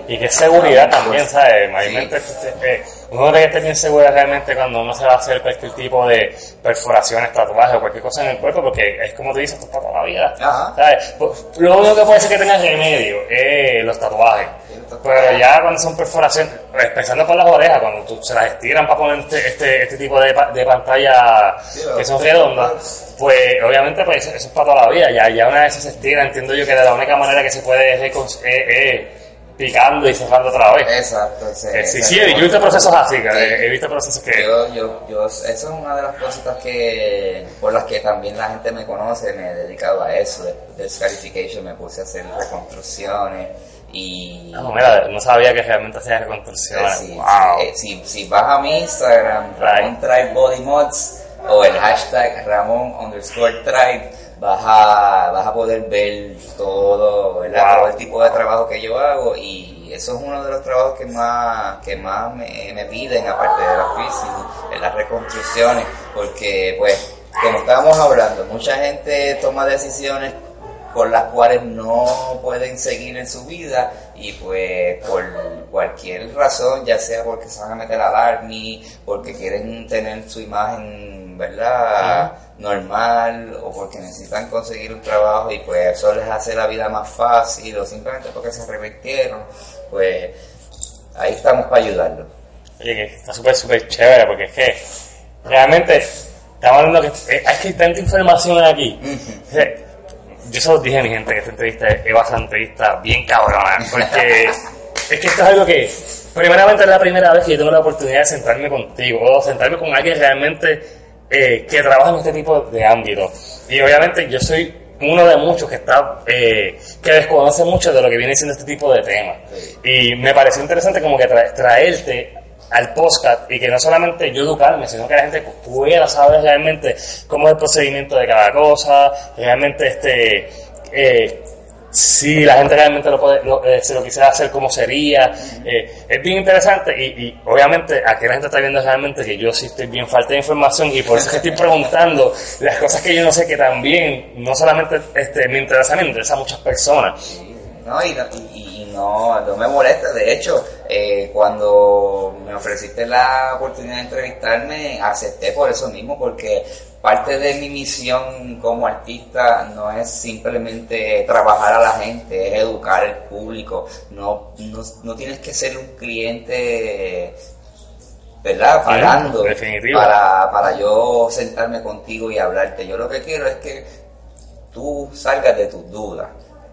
y, que seguridad también, ¿sabes? Mayormente uno tiene que estar bien seguro realmente cuando uno se va a hacer cualquier tipo de perforaciones, tatuajes o cualquier cosa en el cuerpo, porque es como te dices, esto es para toda la vida. ¿sabes? Pues, lo único que puede ser que tengas remedio es los tatuajes. Pero ya cuando son perforaciones, empezando por las orejas, cuando tú, se las estiran para poner este, este, este tipo de, de pantalla que son redondas, pues obviamente pues eso, es para toda la vida. Ya, ya una vez se estira, entiendo yo que de la única manera que se puede es, es picando y cerrando otra vez. Exacto. Eh, sí, sí, he visto procesos así, he visto procesos que... Yo, yo, yo, eso es una de las cositas que, por las que también la gente me conoce, me he dedicado a eso, de, scarification, me puse a hacer reconstrucciones y... No, mira, no sabía que realmente hacía reconstrucciones, sí, wow. Eh, si, si, vas a mi Instagram, Ramon Tribe Body Mods, o el hashtag Ramon underscore Tribe, vas a, vas a poder ver todo, todo el tipo de trabajo que yo hago y eso es uno de los trabajos que más, que más me, me piden, aparte de la física, en las reconstrucciones, porque pues, como estábamos hablando, mucha gente toma decisiones con las cuales no pueden seguir en su vida y pues por cualquier razón, ya sea porque se van a meter al army, porque quieren tener su imagen, ¿verdad? Normal o porque necesitan conseguir un trabajo y pues eso les hace la vida más fácil o simplemente porque se revirtieron, pues ahí estamos para ayudarlos. Oye, que está súper, súper chévere porque es que realmente estamos hablando que eh, hay que tanta información aquí. Yo solo dije a mi gente que esta entrevista ser una entrevista bien cabrona porque es que esto es algo que primeramente es la primera vez que yo tengo la oportunidad de sentarme contigo o sentarme con alguien realmente eh, que trabajan en este tipo de ámbito. Y obviamente yo soy uno de muchos que está eh, que desconoce mucho de lo que viene siendo este tipo de temas. Y me pareció interesante como que traerte al podcast y que no solamente yo educarme, sino que la gente pueda saber realmente cómo es el procedimiento de cada cosa, realmente este eh, si la gente realmente lo puede, eh, se lo quisiera hacer, cómo sería. Eh, es bien interesante y, y, obviamente aquí la gente está viendo realmente que yo sí estoy bien falta de información y por eso es que estoy preguntando las cosas que yo no sé que también, no solamente este, me interesan, me interesa muchas personas. No, y, y, no, no me molesta. De hecho, eh, cuando me ofreciste la oportunidad de entrevistarme, acepté por eso mismo, porque parte de mi misión como artista no es simplemente trabajar a la gente, es educar al público. No, no, tienes que ser un cliente, ¿verdad? Pagando para, para yo sentarme contigo y hablarte. Yo lo que quiero es que tú salgas de tus dudas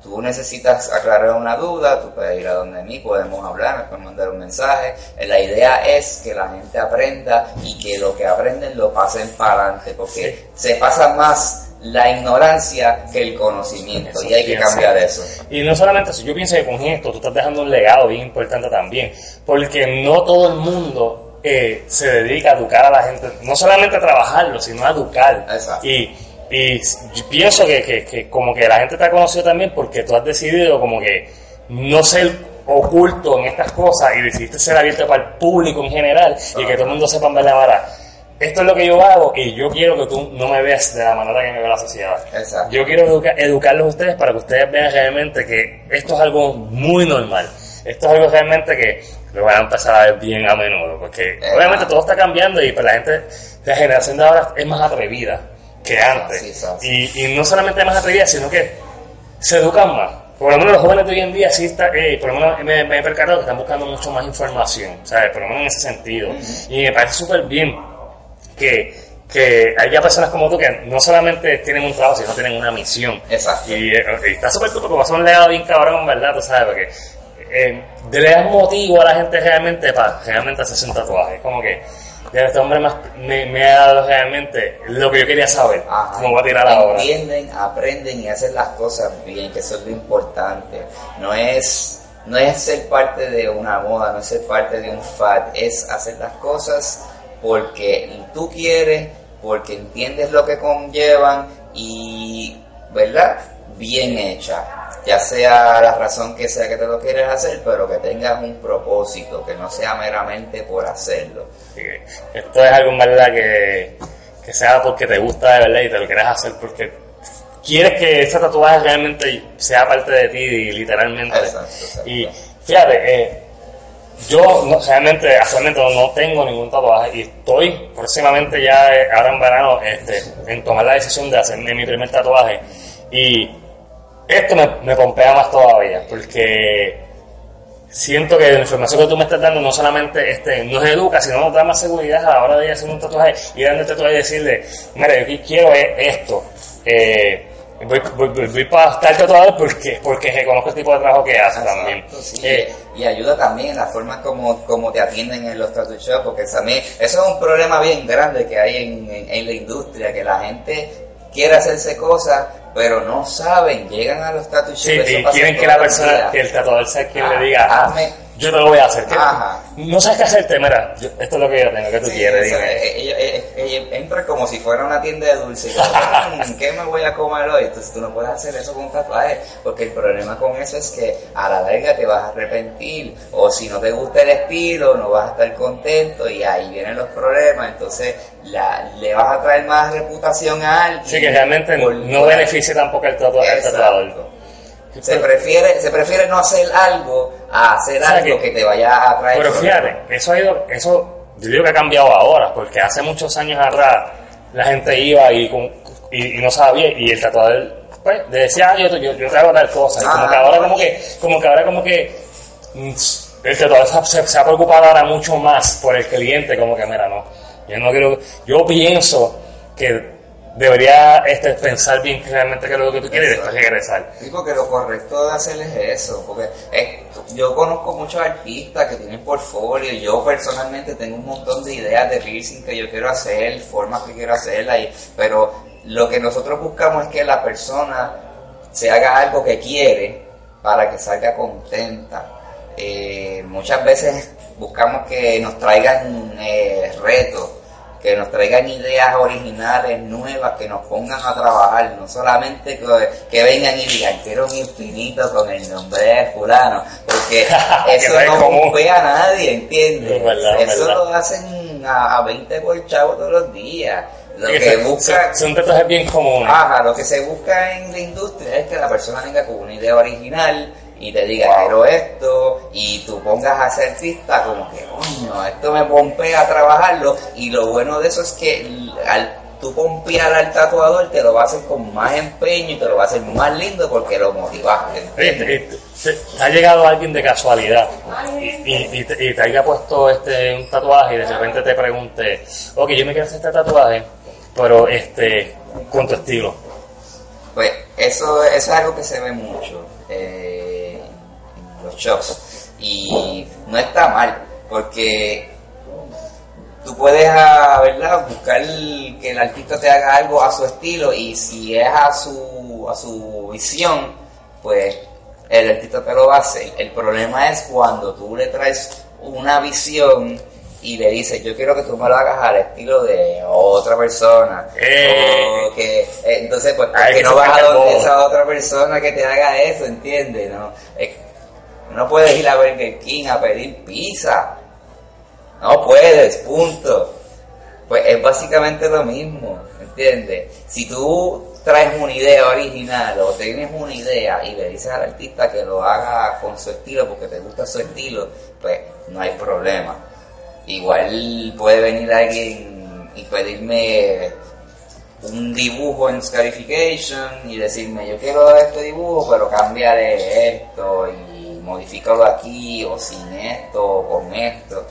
tú necesitas aclarar una duda, tú puedes ir a donde mí, podemos hablar, me puedes mandar un mensaje. La idea es que la gente aprenda y que lo que aprenden lo pasen para adelante, porque se pasa más la ignorancia que el conocimiento Eso y hay que cambiar eso. Y no solamente eso, yo pienso que con esto tú estás dejando un legado bien importante también, porque no todo el mundo eh, se dedica a educar a la gente, no solamente a trabajarlo, sino a educar. Exacto. Y, y pienso que, que, que como que la gente te ha conocido también porque tú has decidido como que no ser oculto en estas cosas y decidiste ser abierto para el público en general y que todo el mundo sepa ver la vara. Esto es lo que yo hago y yo quiero que tú no me veas de la manera que me ve la sociedad. Exacto. Yo quiero educa- educarlos a ustedes para que ustedes vean realmente que esto es algo muy normal. Esto es algo realmente que lo van a empezar a ver bien a menudo, porque obviamente todo está cambiando y pues la gente, la generación de ahora es más atrevida que antes. sí, sí, sí. Y, y no solamente más atrevida, sino que se educan más. Por lo menos los jóvenes de hoy en día sí está, eh, por lo menos me, me he percatado que están buscando mucho más información, ¿sabes? Por lo menos en ese sentido. Y me parece súper bien que, que haya personas como tú que no solamente tienen un trabajo, sino tienen una misión. Exacto. Y, eh, y está súper cool porque va a un legado bien cabrón, ¿verdad? Tú sabes, porque eh, le das motivo a la gente realmente para realmente hacerse un tatuaje. Es como que ya este hombre más, me, me ha dado realmente lo que yo quería saber. Ajá. Como va a tirar ahora. Entienden, aprenden y hacen las cosas bien, que eso es lo importante. No es, no es ser parte de una moda, no es ser parte de un fad, es hacer las cosas porque tú quieres, porque entiendes lo que conllevan y, ¿verdad? Bien hecha. Ya sea la razón que sea que te lo quieres hacer, pero que tengas un propósito, que no sea meramente por hacerlo. Que esto es algo en verdad que, que sea porque te gusta de verdad y te lo quieres hacer porque quieres que ese tatuaje realmente sea parte de ti literalmente. Exacto, exacto. Y fíjate, eh, yo no- realmente actualmente no, no tengo ningún tatuaje y estoy próximamente ya eh, ahora en verano este, en tomar la decisión de hacerme mi primer tatuaje y esto me, me pompea más todavía porque siento que la información que tú me estás dando no solamente este, nos educa, sino nos da más seguridad a la hora de hacer un tatuaje y darle el tatuaje y decirle, mira, yo quiero e- esto. Eh, voy, voy, voy- voy para estar tatuador porque, porque reconozco el tipo de trabajo que hace también. Exacto, sí. Eh, y ayuda también en la forma como, como te atienden en los tattoo shops, porque también eso es un problema bien grande que hay en, en- en la industria, que la gente quiere hacerse cosas, pero no saben, llegan a los tattoo shops. sí, y quieren que la persona, que el tatuador sea quien Ah, le diga, ah, hazme- yo te lo voy a hacer. ¿Qué- Ajá. No sabes qué hacerte, mira, yo- esto es lo que yo tengo, que tú Sí, quieres, dime. eh, ella- ella entra como si fuera una tienda de dulce. y como, "Mm, ¿Qué me voy a comer hoy? Entonces tú no puedes hacer eso con un tatuaje, porque el problema con eso es que a la larga te vas a arrepentir, o si no te gusta el estilo, no vas a estar contento y ahí vienen los problemas. Entonces la, le vas a traer más reputación a alguien. Sí, que realmente por- no beneficia tampoco al tatu- al tatuador. Se prefiere, se prefiere no hacer algo a hacer O sea algo que- que, te vaya a traer Pero fíjate, eso ha ido, eso yo digo que ha cambiado ahora, porque hace muchos años atrás la gente iba y, y, y no sabía, y el tatuador pues, le decía, ah, yo, yo, yo te hago tal cosa, y como Ah, que ahora no. como que, como que ahora como que mm, el tatuador se, se- ha preocupado ahora mucho más por el cliente, como que mira, no, yo no quiero, yo pienso que debería este, pensar bien realmente qué es lo que tú quieres y después regresar. Sí, porque lo correcto de hacer es eso, porque eh, yo conozco muchos artistas que tienen portfolio, yo personalmente tengo un montón de ideas de piercing que yo quiero hacer, formas que quiero hacerla, y, pero lo que nosotros buscamos es que la persona se haga algo que quiere para que salga contenta. Eh, muchas veces buscamos que nos traigan eh, retos, que nos traigan ideas originales, nuevas, que nos pongan a trabajar, no solamente que, que vengan y digan, quiero un infinito con el nombre de fulano, porque Que eso no bombea a nadie, ¿entiendes? Verdad, eso verdad. lo hacen a, a 20 por chavo todos los días. Lo Que son- busca... son, bien comunes. Ajá, lo que se busca en la industria es que la persona venga con una idea original y te diga, Wow. quiero esto, y tú pongas a ser artista como que, coño, esto me pompea a trabajarlo, y lo bueno de eso es que al tú pompear al tatuador te lo va a hacer con más empeño y te lo va a hacer más lindo porque lo motivaste. Ha llegado alguien de casualidad y, y- y te, y te haya puesto este, un tatuaje y de repente te pregunte, ok, yo me quiero hacer este tatuaje, pero este, con tu estilo. Pues eso, eso es algo que se ve mucho eh, los shops y no está mal porque tú puedes, ah, ¿verdad? Buscar que el artista te haga algo a su estilo y si es a su, a su visión, pues el artista te lo hacer. El problema es cuando tú le traes una visión y le dices, yo quiero que tú me lo hagas al estilo de otra persona. Eh. o que, eh, entonces, pues, que no vas a donde esa otra persona que te haga eso, ¿entiendes? No, Es- no puedes ir a Burger King a pedir pizza. No puedes, punto. Pues es básicamente lo mismo, ¿entiendes? Si tú traes una idea original o tienes una idea y le dices al artista que lo haga con su estilo porque te gusta su estilo, pues no hay problema. Igual puede venir alguien y pedirme un dibujo en Scarification y decirme yo quiero este dibujo pero cámbiale esto y modifícalo aquí o sin esto o con esto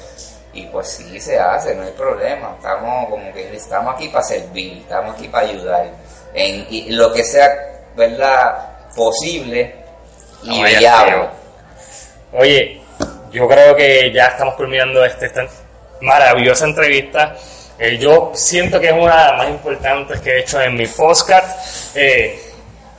y pues sí se hace, no hay problema, estamos como que estamos aquí para servir, estamos aquí para ayudar en y lo que sea, ¿verdad? posible y No. Oye, yo creo que ya estamos culminando este, esta maravillosa entrevista. Eh, yo siento que es una de las más importantes que he hecho en mi podcast. Eh,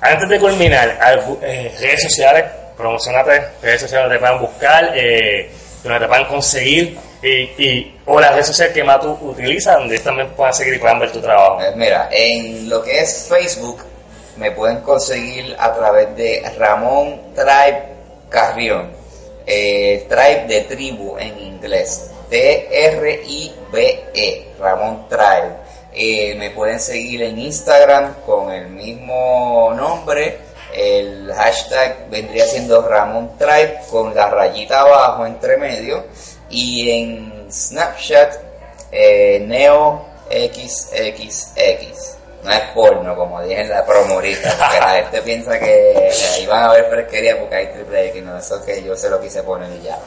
antes de culminar, eh, redes sociales, promocionate, redes sociales donde te puedan buscar, eh, donde te puedan conseguir, y, y- o las redes sociales que más tú utilizas, donde también puedan seguir y puedan ver tu trabajo. Pues mira, en lo que es Facebook me pueden conseguir a través de Ramón Tribe Carrión. Eh, tribe de tribu en inglés. T-R-I-B-E. Ramón Tribe. Eh, me pueden seguir en Instagram con el mismo nombre. El hashtag vendría siendo Ramón Tribe con la rayita abajo entre medio. Y en Snapchat, eh, Neo XXX. No es porno, como dije en la promo ahorita, porque la gente piensa que ahí van a ver fresquería porque hay triple X, no, eso que yo se lo quise poner y ya.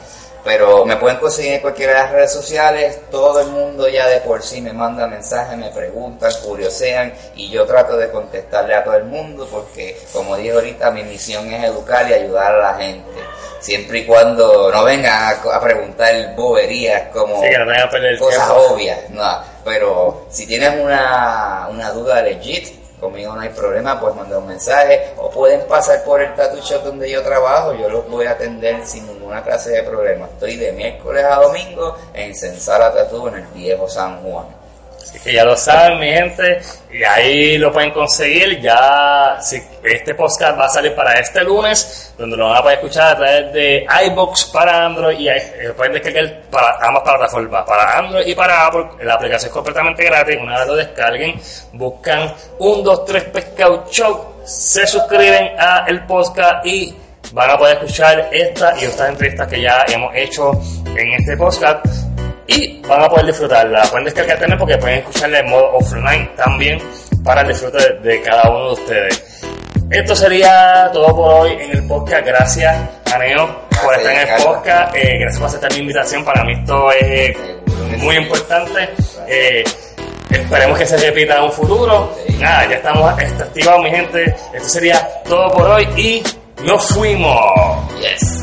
Pero me pueden conseguir en cualquiera de las redes sociales, todo el mundo ya de por sí me manda mensajes, me preguntan, curiosean y yo trato de contestarle a todo el mundo porque, como dije ahorita, mi misión es educar y ayudar a la gente. Siempre y cuando no vengan a, a preguntar boberías como no cosas tiempo. obvias, no, pero si tienes una, una duda legit, conmigo no hay problema, pues mandar un mensaje o pueden pasar por el tattoo shop donde yo trabajo, yo los voy a atender sin ninguna clase de problema. Estoy de miércoles a domingo en Sensara Tattoo en el viejo San Juan. Así que ya lo saben, mi gente, y ahí lo pueden conseguir. Ya este podcast va a salir para este lunes, donde lo van a poder escuchar a través de iBox para Android y eh, pueden descargar para ambas plataformas, para Android y para Apple. La aplicación es completamente gratis. Una vez lo descarguen, buscan 1, 2, 3 Pescado se suscriben a el podcast y van a poder escuchar esta y otras entrevistas que ya hemos hecho en este podcast y van a poder disfrutarla. Pueden descargar también porque pueden escucharla en modo offline también para el disfrute de, de cada uno de ustedes. Esto sería todo por hoy en el podcast. Gracias, Aneo, por estar en el podcast. Eh, gracias por aceptar mi invitación. Para mí esto es muy importante. Eh, esperemos que se repita en un futuro. Nada, ya estamos activados, mi gente. Esto sería todo por hoy y nos fuimos. Yes.